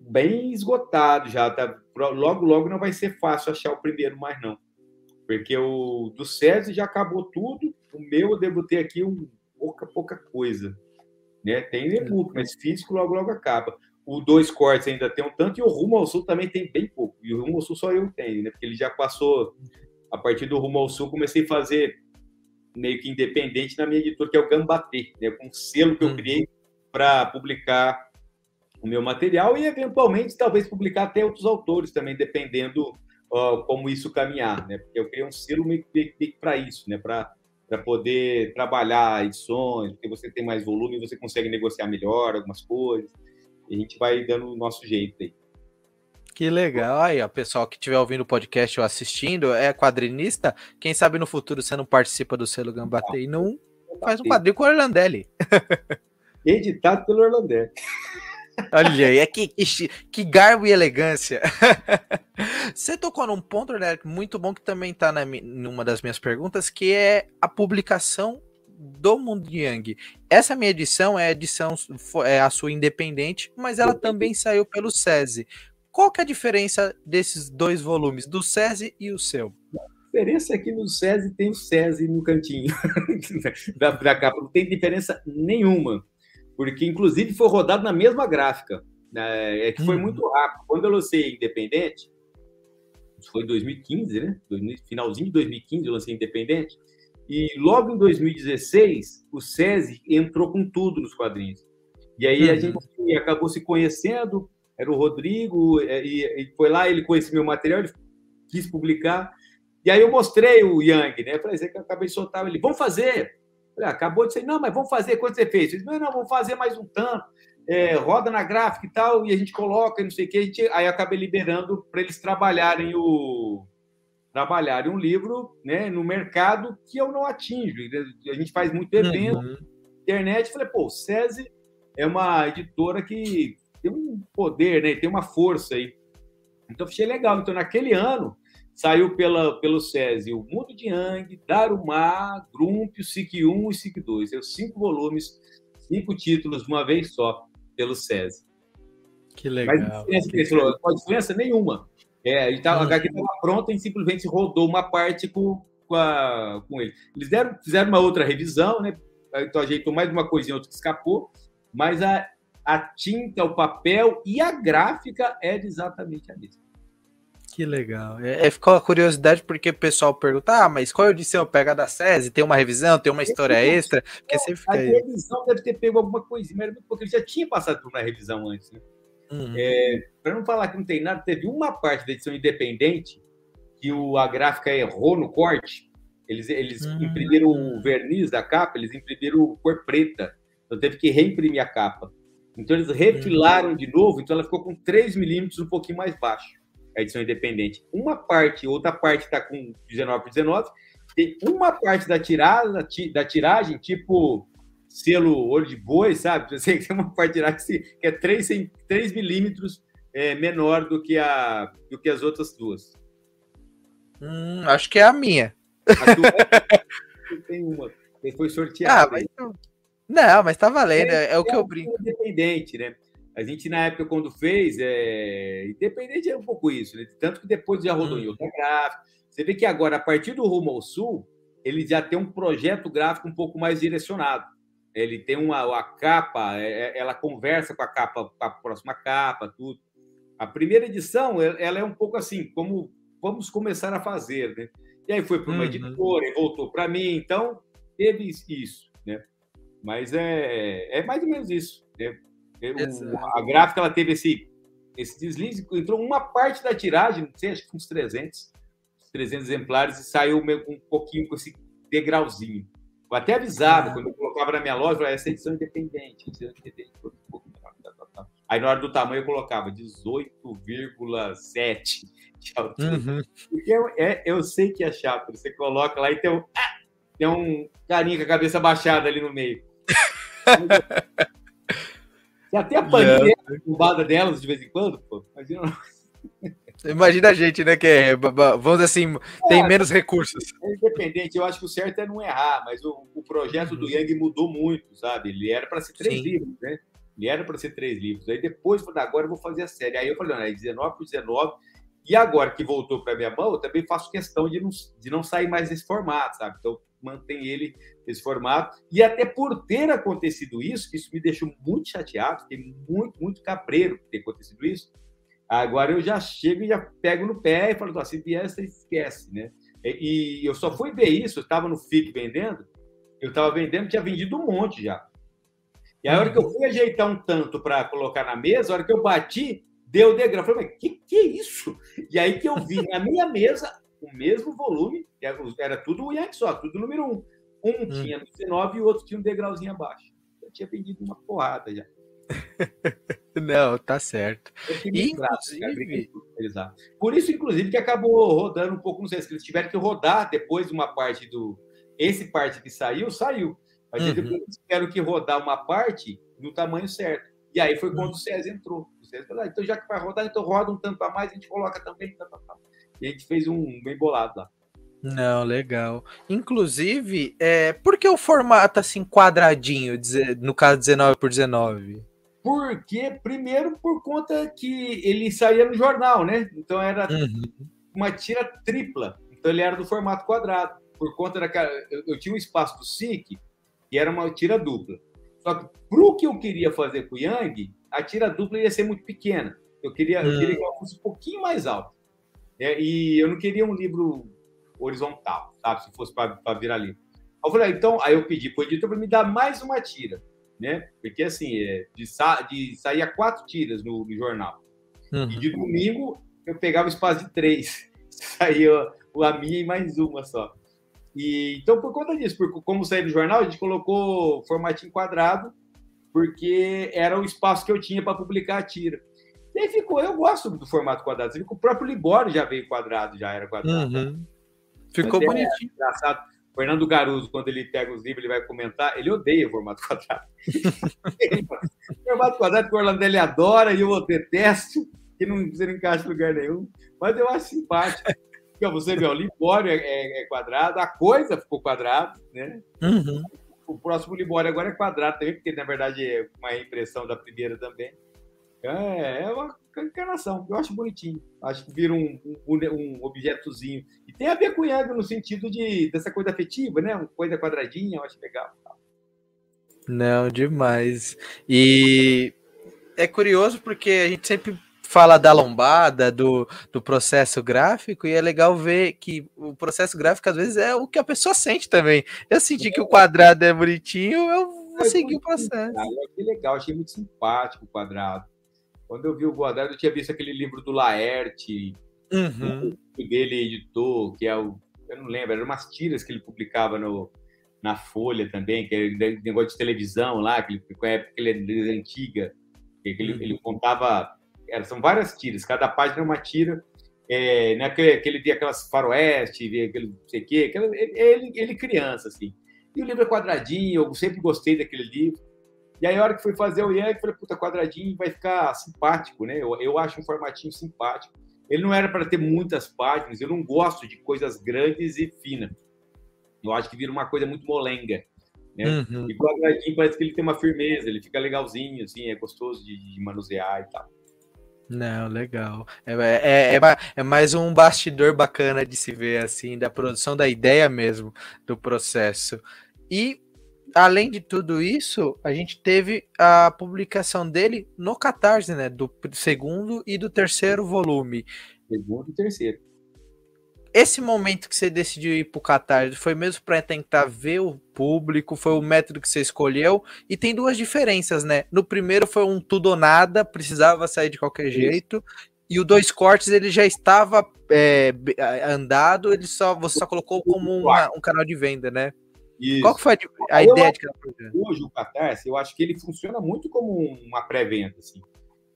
[SPEAKER 2] bem esgotado já. Tá, logo, logo não vai ser fácil achar o primeiro mais, não. Porque o do César já acabou tudo. O meu eu devo ter aqui um, pouca, pouca coisa. Né? Tem e-book, mas físico logo, logo acaba. O dois cortes ainda tem um tanto, e o Rumo ao Sul também tem bem pouco. E o Rumo ao Sul só eu tenho, né? Porque ele já passou. A partir do Rumo ao Sul, comecei a fazer meio que independente na minha editora, que é o Gambatê, né? Com um selo que eu uhum. criei para publicar o meu material e, eventualmente, talvez publicar até outros autores também, dependendo uh, como isso caminhar, né? Porque eu criei um selo meio que para isso, né? Para poder trabalhar edições, porque você tem mais volume, você consegue negociar melhor algumas coisas, e a gente vai dando o nosso jeito aí.
[SPEAKER 1] Que legal. Aí, ó, pessoal que estiver ouvindo o podcast ou assistindo, é quadrinista, quem sabe no futuro você não participa do selo Gambatê e não faz um quadrinho com o Orlandelli. <laughs>
[SPEAKER 2] Editado pelo Orlandelli. <laughs>
[SPEAKER 1] Olha aí, é que, que, que, garbo e elegância. <laughs> Você tocou num ponto, né, muito bom que também está numa das minhas perguntas, que é a publicação do Mundo Yang. Essa minha edição é a edição é a sua independente, mas ela também saiu pelo SESI. Qual que é a diferença desses dois volumes, do SESI e o seu?
[SPEAKER 2] A diferença é que no SESI tem o SESI no cantinho <laughs> da, da capa, não tem diferença nenhuma, porque inclusive foi rodado na mesma gráfica, né? é que foi hum. muito rápido. Quando eu lancei Independente, foi em 2015, né? Finalzinho de 2015 eu lancei Independente, e logo em 2016, o SESI entrou com tudo nos quadrinhos. E aí uhum. a gente acabou se conhecendo, era o Rodrigo, é, e, e, foi lá, ele conhecia meu material, ele quis publicar. E aí eu mostrei o Yang, né? Falei, que eu acabei de soltar ele, vamos fazer. Ah, acabou de ser, não, mas vamos fazer, quanto você fez? Ele disse, não, não, vamos fazer mais um tanto. É, roda na gráfica e tal, e a gente coloca, não sei o que, a gente, aí eu acabei liberando para eles trabalharem o, trabalhar em um livro né, no mercado que eu não atinjo. A gente faz muito evento, uhum. internet. Falei, pô, o SESI é uma editora que tem um poder, né, tem uma força aí. Então, achei legal. Então, naquele ano, saiu pela, pelo SESI o Mundo de Yang, Darumá, Grump, o SIC 1 e SIC 2. São cinco volumes, cinco títulos de uma vez só, pelo SESI.
[SPEAKER 1] Que legal.
[SPEAKER 2] Mas diferença, não pode diferença nenhuma. É, a gente tava, a HQ estava pronta e simplesmente rodou uma parte com, com, a, com ele. Eles deram, fizeram uma outra revisão, né? Então ajeitou mais uma coisinha, outra que escapou, mas a, a tinta, o papel e a gráfica é exatamente a mesma.
[SPEAKER 1] Que legal. É, é, ficou a curiosidade porque o pessoal pergunta: ah, mas qual edição pega da SESI? Tem uma revisão, tem uma história extra? Porque
[SPEAKER 2] sempre fica a revisão deve ter pego alguma coisinha, mas porque ele já tinha passado por uma revisão antes, né? Uhum. É, Para não falar que não tem nada, teve uma parte da edição independente que o, a gráfica errou no corte. Eles, eles uhum. imprimiram o verniz da capa, eles imprimiram cor preta. Então teve que reimprimir a capa. Então eles refilaram uhum. de novo, então ela ficou com 3 milímetros um pouquinho mais baixo, a edição independente. Uma parte, outra parte está com 19 por 19, tem uma parte da tirada, da tiragem, tipo selo olho de boi, sabe? Você tem uma parte de que é 3, 3 milímetros é, menor do que, a, do que as outras duas.
[SPEAKER 1] Hum, acho que é a minha.
[SPEAKER 2] A tua <laughs> tem uma. Foi sorteada.
[SPEAKER 1] Ah, mas... Não, mas tá valendo, é, é, é o que eu brinco.
[SPEAKER 2] Independente, né? A gente, na época, quando fez, é... independente é um pouco isso, né? Tanto que depois já rodou hum. em outra gráfica. Você vê que agora, a partir do Rumo ao Sul, ele já tem um projeto gráfico um pouco mais direcionado ele tem uma a capa, é, é, ela conversa com a capa, com a próxima capa, tudo. A primeira edição, ela é um pouco assim, como vamos começar a fazer, né? E aí foi para uma uhum. editora e voltou para mim, então teve isso, né? Mas é, é mais ou menos isso. Né? A gráfica ela teve esse esse deslize, entrou uma parte da tiragem, não sei, acho que uns 300, 300 exemplares e saiu um pouquinho com esse degrauzinho. Eu até avisava, ah. quando eu colocava na minha loja, eu essa edição independente, edição independente. Aí na hora do tamanho eu colocava 18,7 de altura. Uhum. Porque eu, é, eu sei que é chato, você coloca lá e tem um, ah, tem um carinha com a cabeça baixada ali no meio. <laughs> Você até a paninha yeah. delas de vez em quando, pô. Imagina.
[SPEAKER 1] Imagina a gente, né? Que é, vamos dizer assim, tem é, menos recursos.
[SPEAKER 2] É independente, eu acho que o certo é não errar, mas o, o projeto do uhum. Yang mudou muito, sabe? Ele era para ser três Sim. livros, né? Ele era para ser três livros. Aí depois, agora eu vou fazer a série. Aí eu falei, não, é 19 por 19. E agora que voltou para minha mão, eu também faço questão de não, de não sair mais nesse formato, sabe? Então, mantém ele nesse formato. E até por ter acontecido isso, que isso me deixou muito chateado, fiquei muito, muito cabreiro por ter acontecido isso, Agora eu já chego e já pego no pé e falo, assim, vier, você esquece, né? E, e eu só fui ver isso, eu estava no FIC vendendo, eu estava vendendo, tinha vendido um monte já. E a hora que eu fui ajeitar um tanto para colocar na mesa, a hora que eu bati, deu degrau. Eu falei, mas que que é isso? E aí que eu vi na minha mesa o mesmo volume, era tudo o só, tudo número um. Um hum. tinha no 19 e o outro tinha um degrauzinho abaixo. Eu tinha vendido uma porrada já. <laughs>
[SPEAKER 1] Não, tá certo.
[SPEAKER 2] Inclusive... Por isso, inclusive, que acabou rodando um pouco, não sei se eles tiveram que rodar depois uma parte do. Esse parte que saiu, saiu. Mas uhum. eles tiveram que rodar uma parte no tamanho certo. E aí foi quando uhum. o César entrou. O César falou: ah, então já que vai rodar, então roda um tanto a mais, a gente coloca também. Tá, tá, tá. E a gente fez um bem bolado lá.
[SPEAKER 1] Não, legal. Inclusive, é, por que o formato assim quadradinho, no caso 19 por 19?
[SPEAKER 2] Porque, primeiro, por conta que ele saía no jornal, né? Então era uhum. uma tira tripla. Então ele era do formato quadrado. Por conta daquela. Eu, eu tinha um espaço do SIC, que era uma tira dupla. Só que pro que eu queria fazer com o Yang, a tira dupla ia ser muito pequena. Eu queria, uhum. eu queria que ela fosse um pouquinho mais alta. É, e eu não queria um livro horizontal, sabe? Se fosse para virar livro. Eu falei, ah, então, aí eu pedi para o editor para me dar mais uma tira né? Porque assim, é, de, sa de saía quatro tiras no, no jornal. Uhum. E de domingo eu pegava o espaço de três. <laughs> Saía a minha e mais uma só. E, então, por conta disso, porque como saía do jornal, a gente colocou formatinho quadrado, porque era o espaço que eu tinha para publicar a tira. E aí ficou, eu gosto do formato quadrado. Você viu que o próprio Libório já veio quadrado, já era quadrado.
[SPEAKER 1] Uhum. Ficou Mas é bonitinho.
[SPEAKER 2] É engraçado. Fernando Garuso, quando ele pega os livros, ele vai comentar, ele odeia o formato quadrado. <laughs> o formato quadrado que o Orlando ele adora e eu detesto, que não, você não encaixa em lugar nenhum, mas eu acho simpático. Então, você vê, o Libório é, é, é, quadrado, a coisa ficou quadrado, né?
[SPEAKER 1] Uhum.
[SPEAKER 2] O próximo Libório agora é quadrado também, porque na verdade é uma impressão da primeira também. É, é uma encarnação. Eu acho bonitinho. Acho que vira um, um, um objetozinho. E tem a ver com Yang no sentido de, dessa coisa afetiva, né? Uma coisa quadradinha, eu acho legal.
[SPEAKER 1] Não, demais. E é curioso porque a gente sempre fala da lombada, do, do processo gráfico, e é legal ver que o processo gráfico às vezes é o que a pessoa sente também. Eu senti que o quadrado é bonitinho, eu vou é seguir o processo.
[SPEAKER 2] que legal, achei muito simpático o quadrado. Quando eu vi o Godard, eu tinha visto aquele livro do Laerte,
[SPEAKER 1] uhum.
[SPEAKER 2] dele editou, que é o. Eu não lembro, eram umas tiras que ele publicava no, na Folha também, que era negócio de televisão lá, que ele, com a época que ele é antiga, que ele, uhum. ele contava. Era, são várias tiras, cada página é uma tira. É, né, que, que ele via aquelas faroeste, via aquele não sei o quê, ele, ele criança, assim. E o livro é quadradinho, eu sempre gostei daquele livro. E aí, a hora que fui fazer o Yang, falei, puta, quadradinho vai ficar simpático, né? Eu, eu acho um formatinho simpático. Ele não era para ter muitas páginas, eu não gosto de coisas grandes e finas. Eu acho que vira uma coisa muito molenga. Né? Uhum. E quadradinho parece que ele tem uma firmeza, ele fica legalzinho, assim, é gostoso de, de manusear e tal.
[SPEAKER 1] Não, legal. É, é, é, é, mais um bastidor bacana de se ver, assim, da produção da ideia mesmo, do processo. E além de tudo isso, a gente teve a publicação dele no Catarse, né? Do segundo e do terceiro volume.
[SPEAKER 2] Segundo e terceiro.
[SPEAKER 1] Esse momento que você decidiu ir para o Catarse foi mesmo para tentar ver o público? Foi o método que você escolheu? E tem duas diferenças, né? No primeiro foi um tudo ou nada, precisava sair de qualquer isso. jeito. E o dois cortes ele já estava é, andado, ele só você só colocou como uma, um canal de venda, né? Isso. Qual que foi a, a ideia de cada projeto?
[SPEAKER 2] Hoje o Catarse, eu acho que ele funciona muito como uma pré-venda, assim.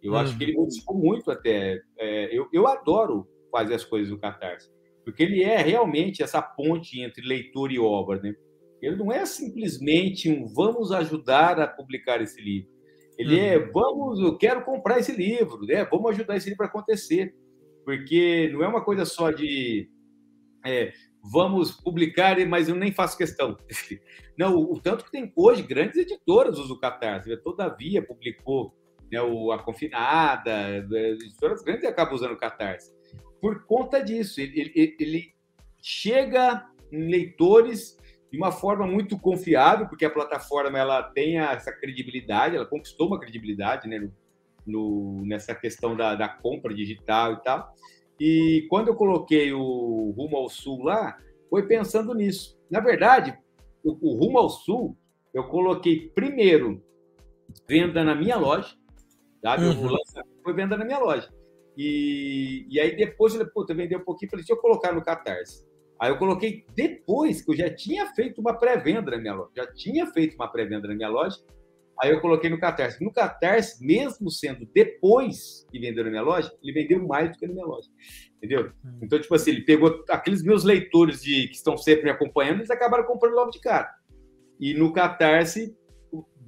[SPEAKER 2] Eu hum. acho que ele modificou muito até. É, eu, eu adoro fazer as coisas do Catarse, porque ele é realmente essa ponte entre leitor e obra, né? Ele não é simplesmente um vamos ajudar a publicar esse livro. Ele é uhum. vamos, eu quero comprar esse livro, né? Vamos ajudar esse livro a acontecer. Porque não é uma coisa só de é, vamos publicar, mas eu nem faço questão. <laughs> Não, o, tanto que tem hoje grandes editoras usam o Catarse. Todavia publicou né, o, a Confinada, editoras grandes acabam usando o Catarse. Por conta disso, ele, ele, ele chega em leitores de uma forma muito confiável, porque a plataforma ela tem essa credibilidade, ela conquistou uma credibilidade né, no, no, nessa questão da, da compra digital e tal. E quando eu coloquei o Rumo ao Sul lá, foi pensando nisso. Na verdade, o, o Rumo ao Sul, eu coloquei primeiro venda na minha loja, sabe? Uhum. O lançamento foi venda na minha loja. E, e aí depois eu falei, puta, eu vendi um pouquinho, falei, deixa eu colocar no Catarse. Aí eu coloquei depois que eu já tinha feito uma pré-venda na minha loja. Já tinha feito uma pré-venda na minha loja. Aí eu coloquei no Catarse. No Catarse, mesmo sendo depois que vendeu na minha loja, ele vendeu mais do que na minha loja. Entendeu? Hum. Então, tipo assim, ele pegou aqueles meus leitores de, que estão sempre me acompanhando, eles acabaram comprando logo de cara. E no Catarse,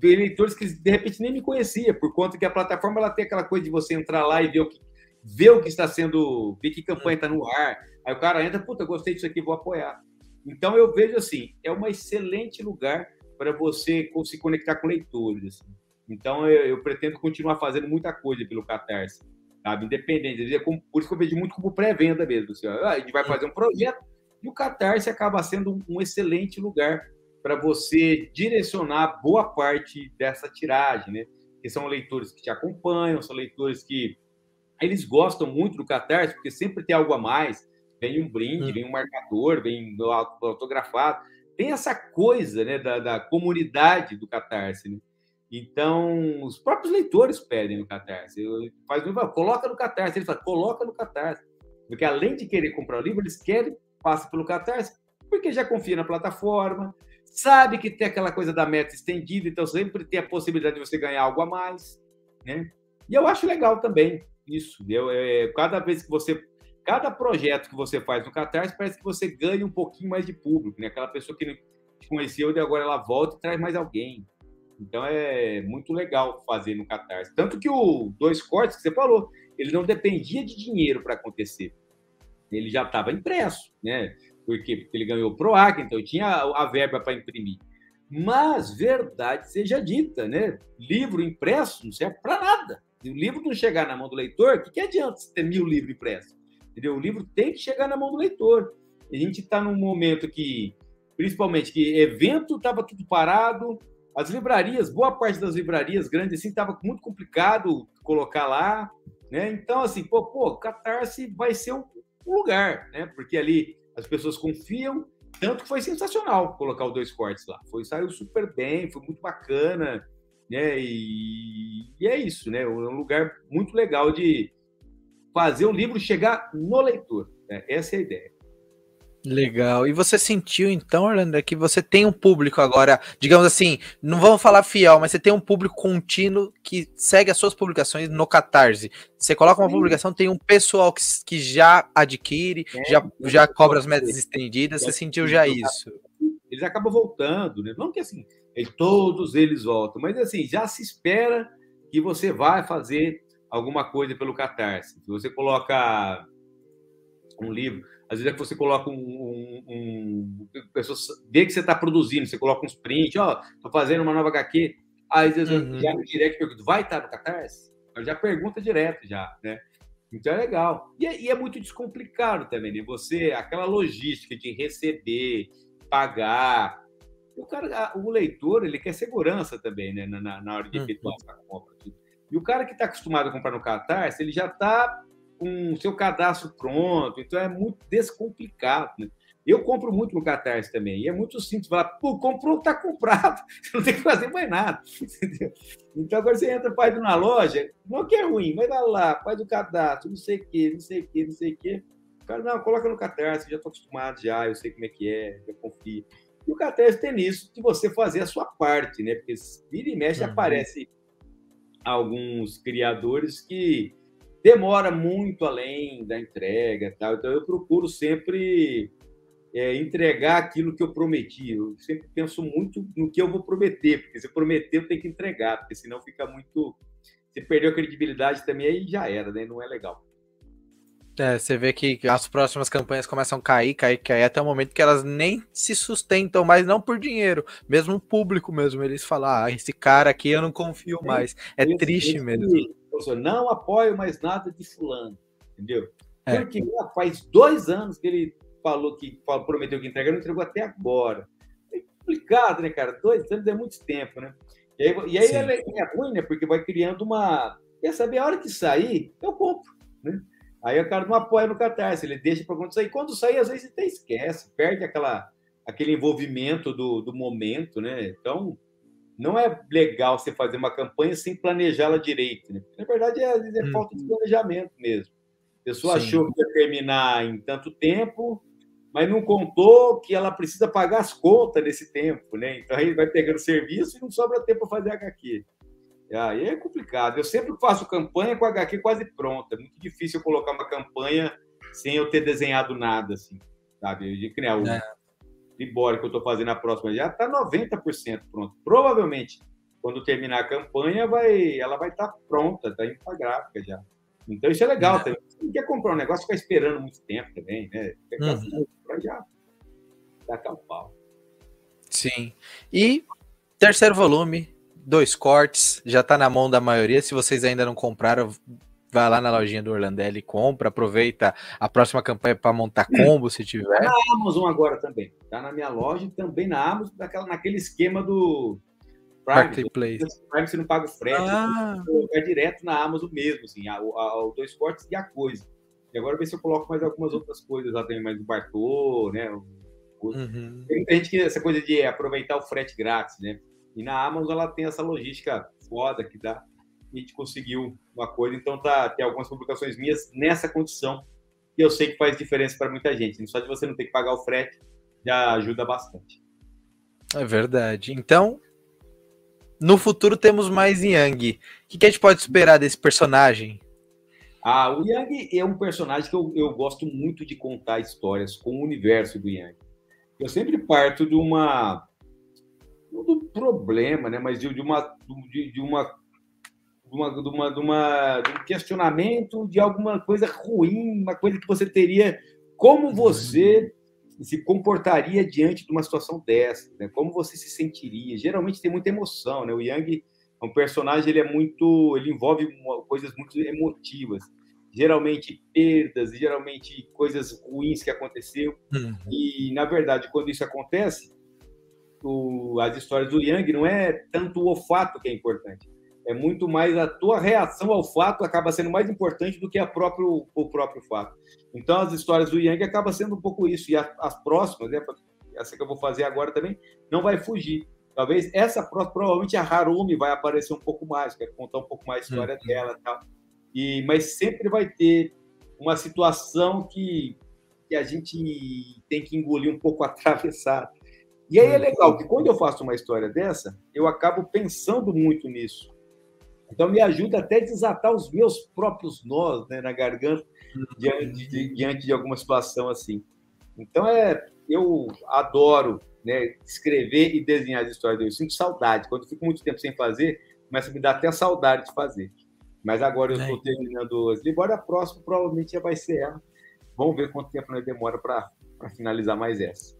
[SPEAKER 2] leitores que de repente nem me conhecia, por conta que a plataforma ela tem aquela coisa de você entrar lá e ver o que, ver o que está sendo, ver que campanha está no ar. Aí o cara entra, puta, gostei disso aqui, vou apoiar. Então eu vejo assim, é um excelente lugar para você se conectar com leitores. Assim. Então, eu, eu, pretendo continuar fazendo muita coisa pelo Catarse, sabe? Independente. É como, por isso que eu vejo muito como pré-venda mesmo. Assim, ó, a gente vai fazer um projeto e o Catarse acaba sendo um, um excelente lugar para você direcionar boa parte dessa tiragem, né? Que são leitores que te acompanham, são leitores que eles gostam muito do Catarse, porque sempre tem algo a mais. Vem um brinde, hum. vem um marcador, vem autografado tem essa coisa né, da, da comunidade do Catarse. Né? Então, os próprios leitores pedem no Catarse. Faz coloca no Catarse. Eles falam, coloca no Catarse. Porque além de querer comprar o livro, eles querem, passa pelo Catarse, porque já confia na plataforma, sabe que tem aquela coisa da meta estendida, então sempre tem a possibilidade de você ganhar algo a mais. Né? E eu acho legal também isso. Eu, é, cada vez que você cada projeto que você faz no Catarse parece que você ganha um pouquinho mais de público, né? Aquela pessoa que te conheceu e agora ela volta e traz mais alguém. Então é muito legal fazer no Catarse. Tanto que o Dois Cortes que você falou, ele não dependia de dinheiro para acontecer. Ele já estava impresso, né? Por quê? Porque ele ganhou o PROAC, então tinha a verba para imprimir. Mas, verdade seja dita, né? Livro impresso não serve para nada. Se o livro não chegar na mão do leitor, o que, que adianta você ter mil livros impressos? Entendeu? O livro tem que chegar na mão do leitor. A gente está num momento que, principalmente, que evento estava tudo parado, as livrarias, boa parte das livrarias grandes assim estava muito complicado colocar lá, né? Então assim, pô, pô, Catarse vai ser um, lugar, né? Porque ali as pessoas confiam, tanto que foi sensacional colocar os dois cortes lá. Foi saiu super bem, foi muito bacana, né? E, e é isso, né? Um lugar muito legal de fazer o livro chegar no leitor. Né? Essa é a ideia.
[SPEAKER 1] Legal. E você sentiu então, Orlando, que você tem um público agora, digamos assim, não vamos falar fiel, mas você tem um público contínuo que segue as suas publicações no Catarse. Você coloca uma Sim. publicação, tem um pessoal que, que já adquire, é, já, já cobra as metas estendidas. Você sentiu já isso?
[SPEAKER 2] Eles acabam voltando, né? Não que assim, todos eles voltam, mas assim, já se espera que você vai fazer alguma coisa pelo Catarse. Se você coloca um livro, às vezes é que você coloca um. um, um pessoa vê que você está produzindo, você coloca uns prints, ó, oh, estou fazendo uma nova HQ. Aí, às vezes, uhum. já no direct pergunto, vai estar no Catarse? Eu já pergunta direto, já, né? Então é legal. E é, e é muito descomplicado também, né? Você, aquela logística de receber, pagar. O, cara, o leitor, ele quer segurança também, né? Na, na hora de uhum. efetuar uhum. essa compra. E o cara que está acostumado a comprar no Catarse, ele já está com o seu cadastro pronto, então é muito descomplicado. Né? Eu compro muito no Catarse também, e é muito simples falar, pô, comprou, está comprado, <laughs> você não tem que fazer mais nada. <laughs> Entendeu? Então agora você entra, faz na loja, não que é ruim, mas vai lá, faz o cadastro, não sei o quê, não sei o quê, não sei o quê. O cara, não, coloca no Catarse, já estou acostumado já, eu sei como é que é, já confio. E o Catarse tem nisso de você fazer a sua parte, né? Porque vira e mexe uhum. aparece alguns criadores que demora muito além da entrega, tal. Então eu procuro sempre é, entregar aquilo que eu prometi. Eu sempre penso muito no que eu vou prometer, porque se eu prometer eu tenho que entregar, porque senão fica muito. Se perdeu a credibilidade também aí já era, né? Não é legal.
[SPEAKER 1] É, você vê que as próximas campanhas começam a cair, cair, cair, até o momento que elas nem se sustentam mais, não por dinheiro, mesmo o público mesmo, eles falam, ah, esse cara aqui eu não confio mais. É esse, triste esse, mesmo.
[SPEAKER 2] Esse, não apoio mais nada de fulano, entendeu? É. Porque faz dois anos que ele falou que prometeu que entrega, não entregou até agora. É complicado, né, cara? Dois anos é muito tempo, né? E aí, e aí é, é ruim, né? Porque vai criando uma. Quer saber, a hora que sair, eu compro, né? Aí o cara não apoia no Catarse, ele deixa para quando sair. Quando sair, às vezes até esquece, perde aquela, aquele envolvimento do, do momento, né? Então, não é legal você fazer uma campanha sem planejá-la direito, né? Na verdade, é, é hum. falta de planejamento mesmo. A pessoa Sim. achou que ia terminar em tanto tempo, mas não contou que ela precisa pagar as contas nesse tempo, né? Então aí vai pegando serviço e não sobra tempo para fazer HQ. Aí é complicado. Eu sempre faço campanha com HQ quase pronta. É muito difícil eu colocar uma campanha sem eu ter desenhado nada, assim, sabe? De criar o é. Libore que eu estou fazendo a próxima já está 90% pronto. Provavelmente, quando terminar a campanha, vai, ela vai estar tá pronta, está indo para gráfica já. Então isso é legal é. também. Você não quer comprar um negócio ficar esperando muito tempo também, né? Quer uhum. já tacar o pau.
[SPEAKER 1] Sim. E terceiro volume, dois cortes, já está na mão da maioria. Se vocês ainda não compraram, vai lá na lojinha do Orlandelli e compra, aproveita a próxima campanha para montar combo se tiver. Tá
[SPEAKER 2] na Amazon agora também. Tá na minha loja também na Amazon, naquela, naquele esquema do
[SPEAKER 1] Prime. Marketplace.
[SPEAKER 2] Prime você não paga o frete, ah. é direto na Amazon mesmo, assim, o dois cortes e a coisa. E agora ver se eu coloco mais algumas outras coisas lá também, mais do Bartô, né? Uhum. Tem muita gente que essa coisa de aproveitar o frete grátis, né? E na Amazon ela tem essa logística foda que dá e a gente conseguiu uma coisa. Então tá, tem algumas publicações minhas nessa condição e eu sei que faz diferença para muita gente. Só de você não ter que pagar o frete já ajuda bastante.
[SPEAKER 1] É verdade. Então, no futuro temos mais Yang. O que, que a gente pode esperar desse personagem?
[SPEAKER 2] Ah, o Yang é um personagem que eu, eu gosto muito de contar histórias com o universo do Yang. Eu sempre parto de uma do problema, né? Mas de, de uma de, de, uma de uma, de uma, de uma de um questionamento de alguma coisa ruim, uma coisa que você teria como você se comportaria diante de uma situação dessa, né? Como você se sentiria? Geralmente tem muita emoção, né? O Yang é um personagem, ele é muito, ele envolve coisas muito emotivas geralmente perdas, geralmente coisas ruins que aconteceu. Uhum. E, na verdade, quando isso acontece, o, as histórias do Yang não é tanto o fato que é importante, é muito mais a tua reação ao fato acaba sendo mais importante do que a próprio, o próprio fato. Então, as histórias do Yang acaba sendo um pouco isso. E as, as próximas, né, essa que eu vou fazer agora também, não vai fugir. Talvez essa próxima, provavelmente a Harumi vai aparecer um pouco mais, quer contar um pouco mais a história uhum. dela e tal. E, mas sempre vai ter uma situação que, que a gente tem que engolir um pouco <laughs> atravessado. E aí é legal que quando eu faço uma história dessa, eu acabo pensando muito nisso. Então me ajuda até a desatar os meus próprios nós né, na garganta diante de, diante de alguma situação assim. Então é, eu adoro né, escrever e desenhar as histórias. Eu sinto saudade. Quando eu fico muito tempo sem fazer, começa a me dar até saudade de fazer. Mas agora eu estou é. terminando as Embora a próxima provavelmente já vai ser ela. Vamos ver quanto tempo nós demora para finalizar mais essa.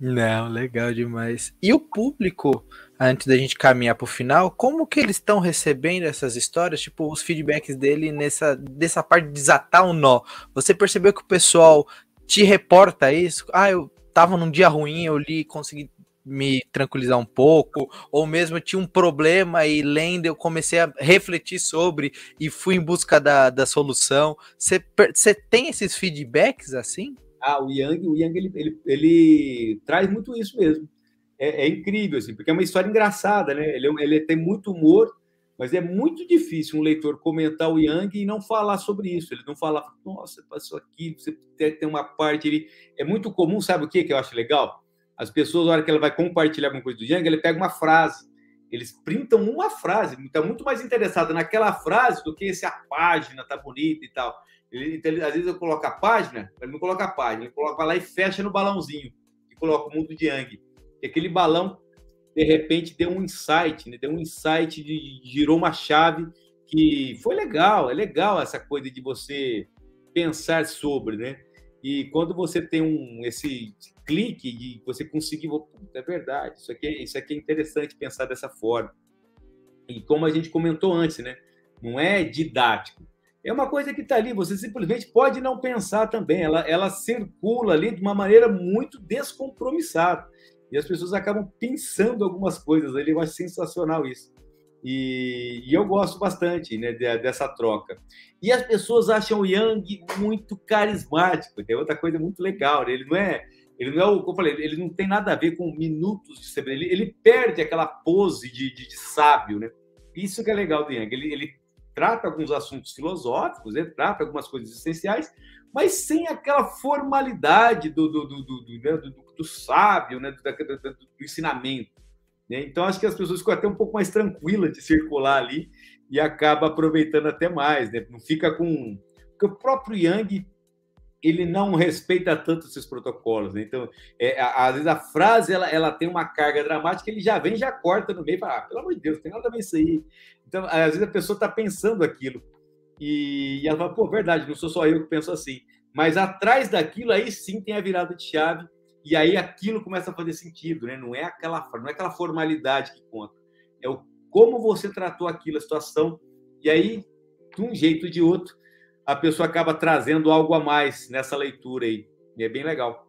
[SPEAKER 1] Não, legal demais. E o público, antes da gente caminhar para o final, como que eles estão recebendo essas histórias? Tipo, os feedbacks dele nessa dessa parte de desatar um nó. Você percebeu que o pessoal te reporta isso? Ah, eu tava num dia ruim, eu li, consegui me tranquilizar um pouco, ou mesmo tinha um problema e lendo eu comecei a refletir sobre e fui em busca da, da solução. Você tem esses feedbacks assim?
[SPEAKER 2] Ah, o Yang, o Yang ele, ele, ele traz muito isso mesmo. É, é, incrível, assim, porque é uma história engraçada, né? Ele, é ele tem muito humor, mas é muito difícil um leitor comentar o Yang e não falar sobre isso. Ele não falar, nossa, passou aqui, você tem uma parte. Ele... É muito comum, sabe o que, que eu acho legal? As pessoas, na hora que ela vai compartilhar alguma coisa do Yang, ele pega uma frase. Eles printam uma frase, está muito mais interessado naquela frase do que se a página tá bonita e tal. Ele, então, às vezes eu coloco a página, ele não coloca a página, ele coloca lá e fecha no balãozinho, e coloca o mundo de Yang. E aquele balão, de repente, deu um insight, né? deu um insight, de, girou uma chave que foi legal, é legal essa coisa de você pensar sobre, né? E quando você tem um esse clique de você conseguir, é verdade, isso aqui, é, isso aqui é interessante pensar dessa forma. E como a gente comentou antes, né? Não é didático. É uma coisa que está ali, você simplesmente pode não pensar também. Ela, ela circula ali de uma maneira muito descompromissada. E as pessoas acabam pensando algumas coisas ali. Eu acho sensacional isso. E, e, eu gosto bastante né, dessa troca. E as pessoas acham o Yang muito carismático, tem outra coisa muito legal. Né? Ele não é, ele não é o que eu falei, ele não tem nada a ver com minutos de sabedoria. Ele, ele perde aquela pose de, de, de, sábio, né? Isso que é legal do Yang. Ele, ele trata alguns assuntos filosóficos, né? trata algumas coisas essenciais, mas sem aquela formalidade do, do, do, do, né? do, do sábio, né? do, do, do ensinamento. Né? Então, acho que as pessoas ficam até um pouco mais tranquilas de circular ali e acaba aproveitando até mais, né? não fica com. Porque o próprio Yang ele não respeita tanto esses protocolos. Né? Então, é, às vezes a frase ela, ela tem uma carga dramática, ele já vem, já corta no meio e fala: ah, pelo amor de Deus, tem nada a ver isso aí. Então, às vezes a pessoa está pensando aquilo e, e ela fala: pô, verdade, não sou só eu que penso assim. Mas atrás daquilo aí sim tem a virada de chave e aí aquilo começa a fazer sentido, né? Não é aquela não é aquela formalidade que conta, é o como você tratou aquilo, a situação e aí de um jeito ou de outro a pessoa acaba trazendo algo a mais nessa leitura aí. E é bem legal.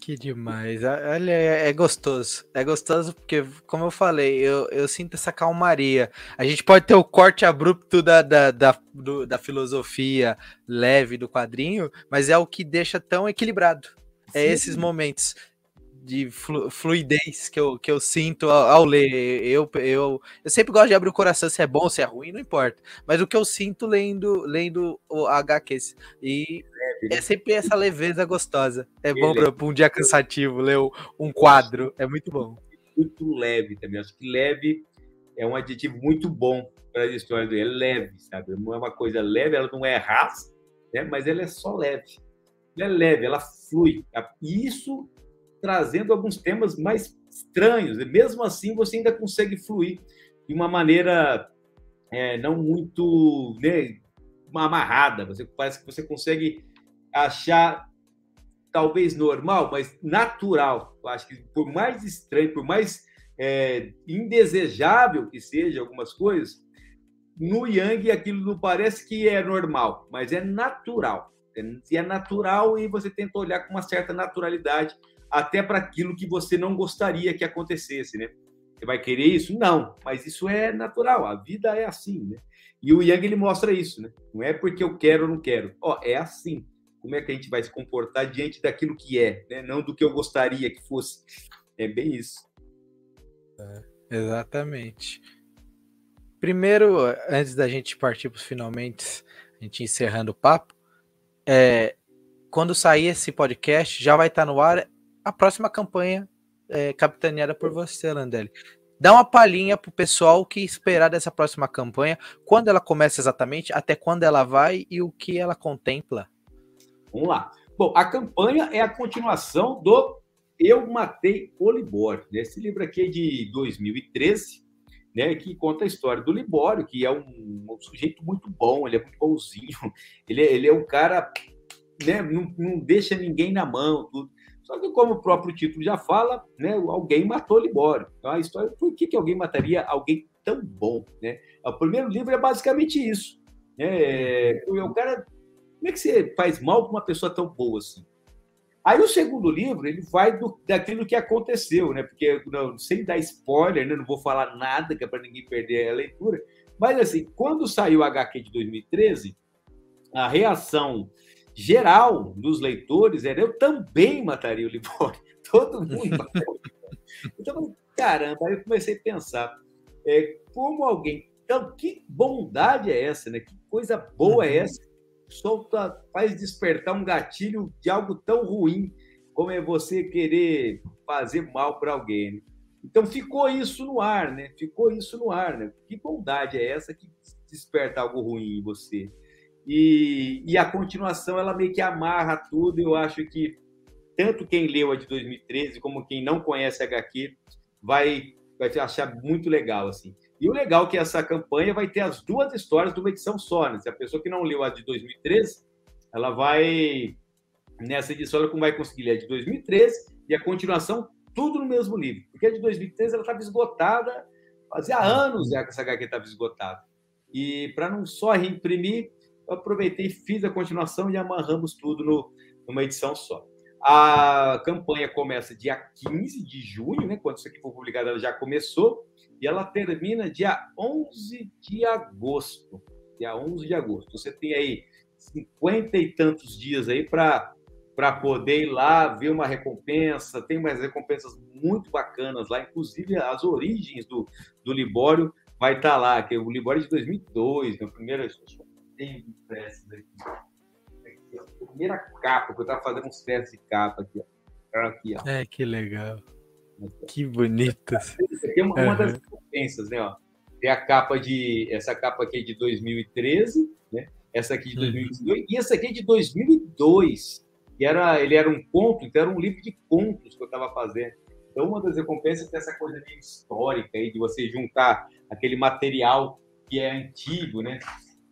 [SPEAKER 1] Que demais. Olha, é, é gostoso. É gostoso porque, como eu falei, eu, eu sinto essa calmaria. A gente pode ter o corte abrupto da, da, da, do, da filosofia leve do quadrinho, mas é o que deixa tão equilibrado. É Sim. esses momentos de flu, fluidez que eu, que eu sinto ao, ao, ler. Eu, eu, eu sempre gosto de abrir o coração, se é bom, se é ruim, não importa. Mas o que eu sinto lendo, lendo o HQs. E é sempre essa leveza gostosa. É bom para um dia cansativo ler um quadro. É muito bom.
[SPEAKER 2] Muito leve também. Acho que leve é um adjetivo muito bom para a história dele. É leve, sabe? Não é uma coisa leve, ela não é raça, né? mas ela é só leve. Ela é leve, ela flui. Isso trazendo alguns temas mais estranhos, e mesmo assim você ainda consegue fluir de uma maneira é, não muito né, amarrada. Você parece que você consegue achar talvez normal, mas natural. Eu acho que por mais estranho, por mais é, indesejável que seja algumas coisas, no Yang aquilo não parece que é normal, mas é natural. É, é natural e você tenta olhar com uma certa naturalidade até para aquilo que você não gostaria que acontecesse, né? Você vai querer isso? Não, mas isso é natural, a vida é assim, né? E o Yang ele mostra isso, né? Não é porque eu quero ou não quero. Ó, é assim. Como é que a gente vai se comportar diante daquilo que é, né? Não do que eu gostaria que fosse. É bem isso.
[SPEAKER 1] É, exatamente. Primeiro, antes da gente partir para os finalmente, a gente encerrando o papo, é, quando sair esse podcast, já vai estar no ar a próxima campanha é, capitaneada por você, Landelli. Dá uma palhinha pro pessoal que esperar dessa próxima campanha, quando ela começa exatamente, até quando ela vai e o que ela contempla.
[SPEAKER 2] Vamos lá. Bom, a campanha é a continuação do Eu Matei o Libório. Né? Esse livro aqui é de 2013, né, que conta a história do Libório, que é um, um sujeito muito bom, ele é muito bonzinho, <laughs> ele é, ele é um cara, né, não, não deixa ninguém na mão, tudo. Só que, como o próprio título já fala, né, alguém matou Libório. Então, a história, por que, que alguém mataria alguém tão bom? Né? O primeiro livro é basicamente isso. Né? O cara, como é que você faz mal para uma pessoa tão boa assim? Aí o segundo livro, ele vai do, daquilo que aconteceu, né? Porque, não, sem dar spoiler, né? não vou falar nada, que é para ninguém perder a leitura. Mas, assim, quando saiu o HQ de 2013, a reação geral dos leitores era eu também mataria o Libório. <laughs> Todo mundo <laughs> mataria o Libório. Então, caramba, aí eu comecei a pensar, é, como alguém. Então, que bondade é essa, né? Que coisa boa é uhum. essa? Solta, faz despertar um gatilho de algo tão ruim como é você querer fazer mal para alguém. Né? Então ficou isso no ar, né? Ficou isso no ar, né? Que bondade é essa que desperta algo ruim em você? E, e a continuação, ela meio que amarra tudo. Eu acho que tanto quem leu a de 2013 como quem não conhece a HQ vai, vai achar muito legal, assim. E o legal é que essa campanha vai ter as duas histórias de uma edição só, né? Se a pessoa que não leu a de 2013, ela vai... Nessa edição, ela vai conseguir ler a de 2013 e a continuação, tudo no mesmo livro. Porque a de 2013, ela estava esgotada, fazia anos já que essa HQ estava esgotada. E para não só reimprimir, eu aproveitei, fiz a continuação e amarramos tudo no, numa edição só. A campanha começa dia 15 de junho, né? Quando isso aqui for publicado, ela já começou, e ela termina dia 11 de agosto. Dia 11 de agosto. Você tem aí cinquenta e tantos dias aí para para poder ir lá ver uma recompensa. Tem umas recompensas muito bacanas lá, inclusive as origens do, do Libório vai estar tá lá, que é o Libório de 2002, na primeira. Tem impressos aqui. aqui a primeira capa, que eu estava fazendo uns testes de capa aqui, ó. Aqui,
[SPEAKER 1] ó. É, que legal. Que bonito.
[SPEAKER 2] Aqui é uma, uhum. uma das recompensas, né? Ó. Tem a capa de. Essa capa aqui é de 2013, né? Essa aqui de 2022 uhum. e essa aqui é de 2002. E era, ele era um conto, então era um livro de contos que eu estava fazendo. Então, uma das recompensas é essa coisa meio histórica aí, de você juntar aquele material que é antigo, né?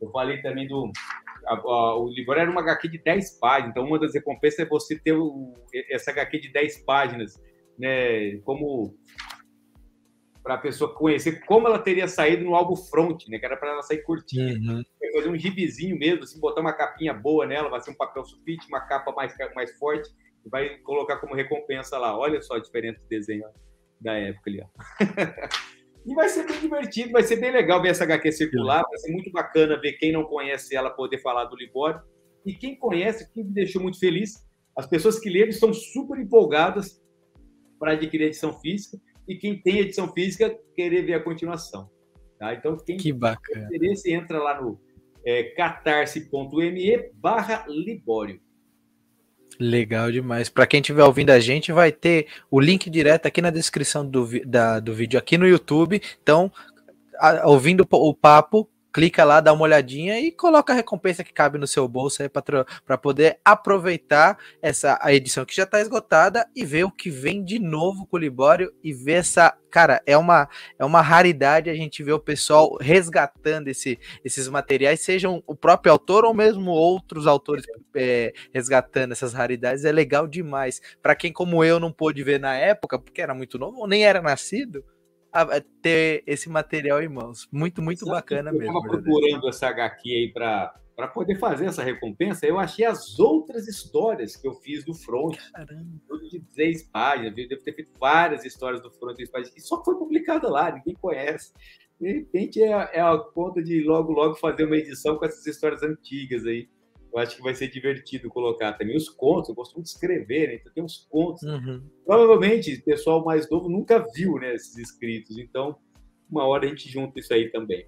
[SPEAKER 2] Eu falei também do. A, a, o livro era uma HQ de 10 páginas, então uma das recompensas é você ter o, essa HQ de 10 páginas, né? Como para a pessoa conhecer como ela teria saído no álbum front, né? Que era para ela sair curtinha. Uhum. Fazer um gibizinho mesmo, assim, botar uma capinha boa nela, vai ser um papel sulfite, uma capa mais, mais forte, e vai colocar como recompensa lá. Olha só a diferença do desenho da época ali, ó. <laughs> e vai ser bem divertido, vai ser bem legal ver essa HQ circular, vai ser muito bacana ver quem não conhece ela poder falar do Libório. E quem conhece, que me deixou muito feliz, as pessoas que leram estão super empolgadas para adquirir a edição física e quem tem edição física querer ver a continuação. Tá? Então, quem
[SPEAKER 1] que bacana.
[SPEAKER 2] tem interesse, entra lá no é, catarse.me barra Libório.
[SPEAKER 1] Legal demais. Para quem estiver ouvindo a gente, vai ter o link direto aqui na descrição do, da, do vídeo aqui no YouTube. Então, a, ouvindo o papo, clica lá, dá uma olhadinha e coloca a recompensa que cabe no seu bolso aí para poder aproveitar essa a edição que já está esgotada e ver o que vem de novo com o Libório e ver essa. Cara, é uma, é uma raridade a gente ver o pessoal resgatando esse, esses materiais, sejam o próprio autor ou mesmo outros autores é, resgatando essas raridades. É legal demais. Para quem, como eu, não pôde ver na época, porque era muito novo ou nem era nascido, a ter esse material em mãos. Muito, muito Sabe bacana eu mesmo.
[SPEAKER 2] Eu estava procurando essa HQ aí para para poder fazer essa recompensa, eu achei as outras histórias que eu fiz do Front. Caramba. Tudo de três páginas. Eu devo ter feito várias histórias do Front, páginas, que só foi publicada lá, ninguém conhece. De repente é, é a conta de logo, logo fazer uma edição com essas histórias antigas aí eu acho que vai ser divertido colocar também os contos. Eu gosto muito de escrever, né? Então tem uns contos. Uhum. Provavelmente o pessoal mais novo nunca viu né, esses escritos. Então, uma hora a gente junta isso aí também.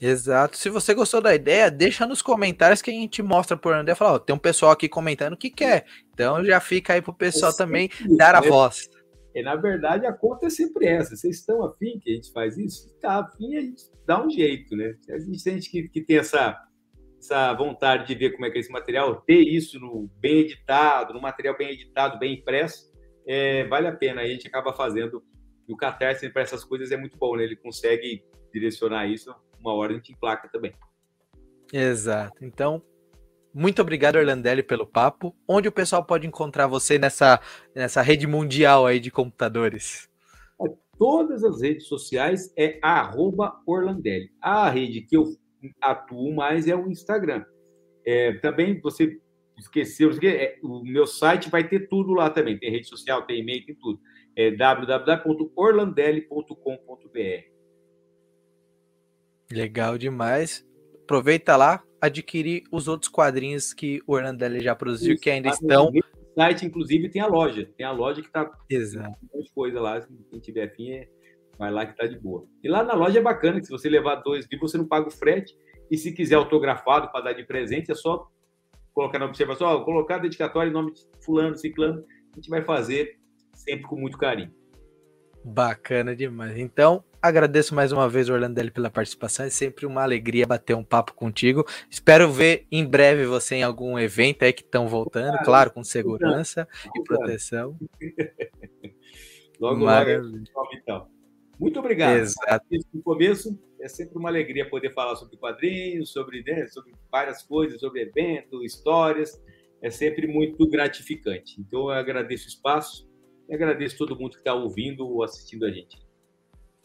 [SPEAKER 1] Exato. Se você gostou da ideia, deixa nos comentários que a gente mostra por onde. Fala, ó, tem um pessoal aqui comentando que quer. Então já fica aí pro pessoal também dar a né? voz.
[SPEAKER 2] E, na verdade, a conta é sempre essa. Vocês estão afim que a gente faz isso? Tá afim, a gente dá um jeito, né? A gente tem gente que, que tem essa essa vontade de ver como é que é esse material, ter isso no bem editado, no material bem editado, bem impresso, é, vale a pena. A gente acaba fazendo. E o Catarse para essas coisas é muito bom, né? Ele consegue direcionar isso. Uma hora a gente emplaca também.
[SPEAKER 1] Exato. Então, muito obrigado, Orlandelli, pelo papo. Onde o pessoal pode encontrar você nessa, nessa rede mundial aí de computadores?
[SPEAKER 2] Todas as redes sociais é Orlandelli. A rede que eu atuo mais é o Instagram. É, também você esqueceu, é, o meu site vai ter tudo lá também. Tem rede social, tem e-mail, tem tudo. É www.orlandelli.com.br.
[SPEAKER 1] Legal demais. Aproveita lá, adquirir os outros quadrinhos que o Orlandelli já produziu, Isso, que ainda estão. No
[SPEAKER 2] site, inclusive, tem a loja. Tem a loja que está.
[SPEAKER 1] Exato.
[SPEAKER 2] Um monte de coisa lá. Quem tiver afim, é Vai lá que tá de boa. E lá na loja é bacana que se você levar dois livros, você não paga o frete. E se quiser autografado para dar de presente, é só colocar na observação, ó, colocar dedicatório em nome de fulano, ciclano. A gente vai fazer sempre com muito carinho.
[SPEAKER 1] Bacana demais. Então, agradeço mais uma vez, Orlandelli, pela participação. É sempre uma alegria bater um papo contigo. Espero ver em breve você em algum evento aí que estão voltando, ah, claro, com segurança e proteção. <laughs>
[SPEAKER 2] logo, Maravilha. logo, então. Muito obrigado. Exato. No começo é sempre uma alegria poder falar sobre quadrinhos, sobre, né, sobre várias coisas, sobre eventos, histórias. É sempre muito gratificante. Então eu agradeço o espaço e agradeço todo mundo que está ouvindo ou assistindo a gente.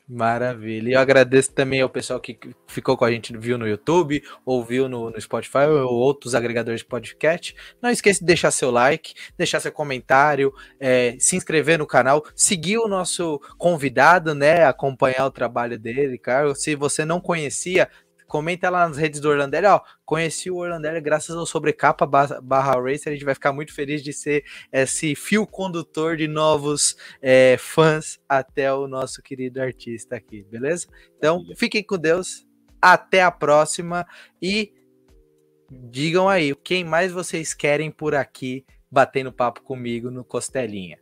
[SPEAKER 1] Maravilha. E eu agradeço também ao pessoal que ficou com a gente, viu no YouTube, ouviu no, no Spotify ou outros agregadores de podcast. Não esqueça de deixar seu like, deixar seu comentário, é, se inscrever no canal, seguir o nosso convidado, né? Acompanhar o trabalho dele, Carlos. Se você não conhecia, Comenta lá nas redes do Orlandelli, ó. Conheci o Orlandelli graças ao Sobrecapa barra Racer. A gente vai ficar muito feliz de ser esse fio condutor de novos é, fãs até o nosso querido artista aqui, beleza? Então, fiquem com Deus. Até a próxima e digam aí quem mais vocês querem por aqui batendo papo comigo no Costelinha.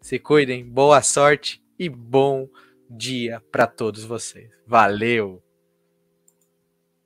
[SPEAKER 1] Se cuidem, boa sorte e bom dia para todos vocês. Valeu!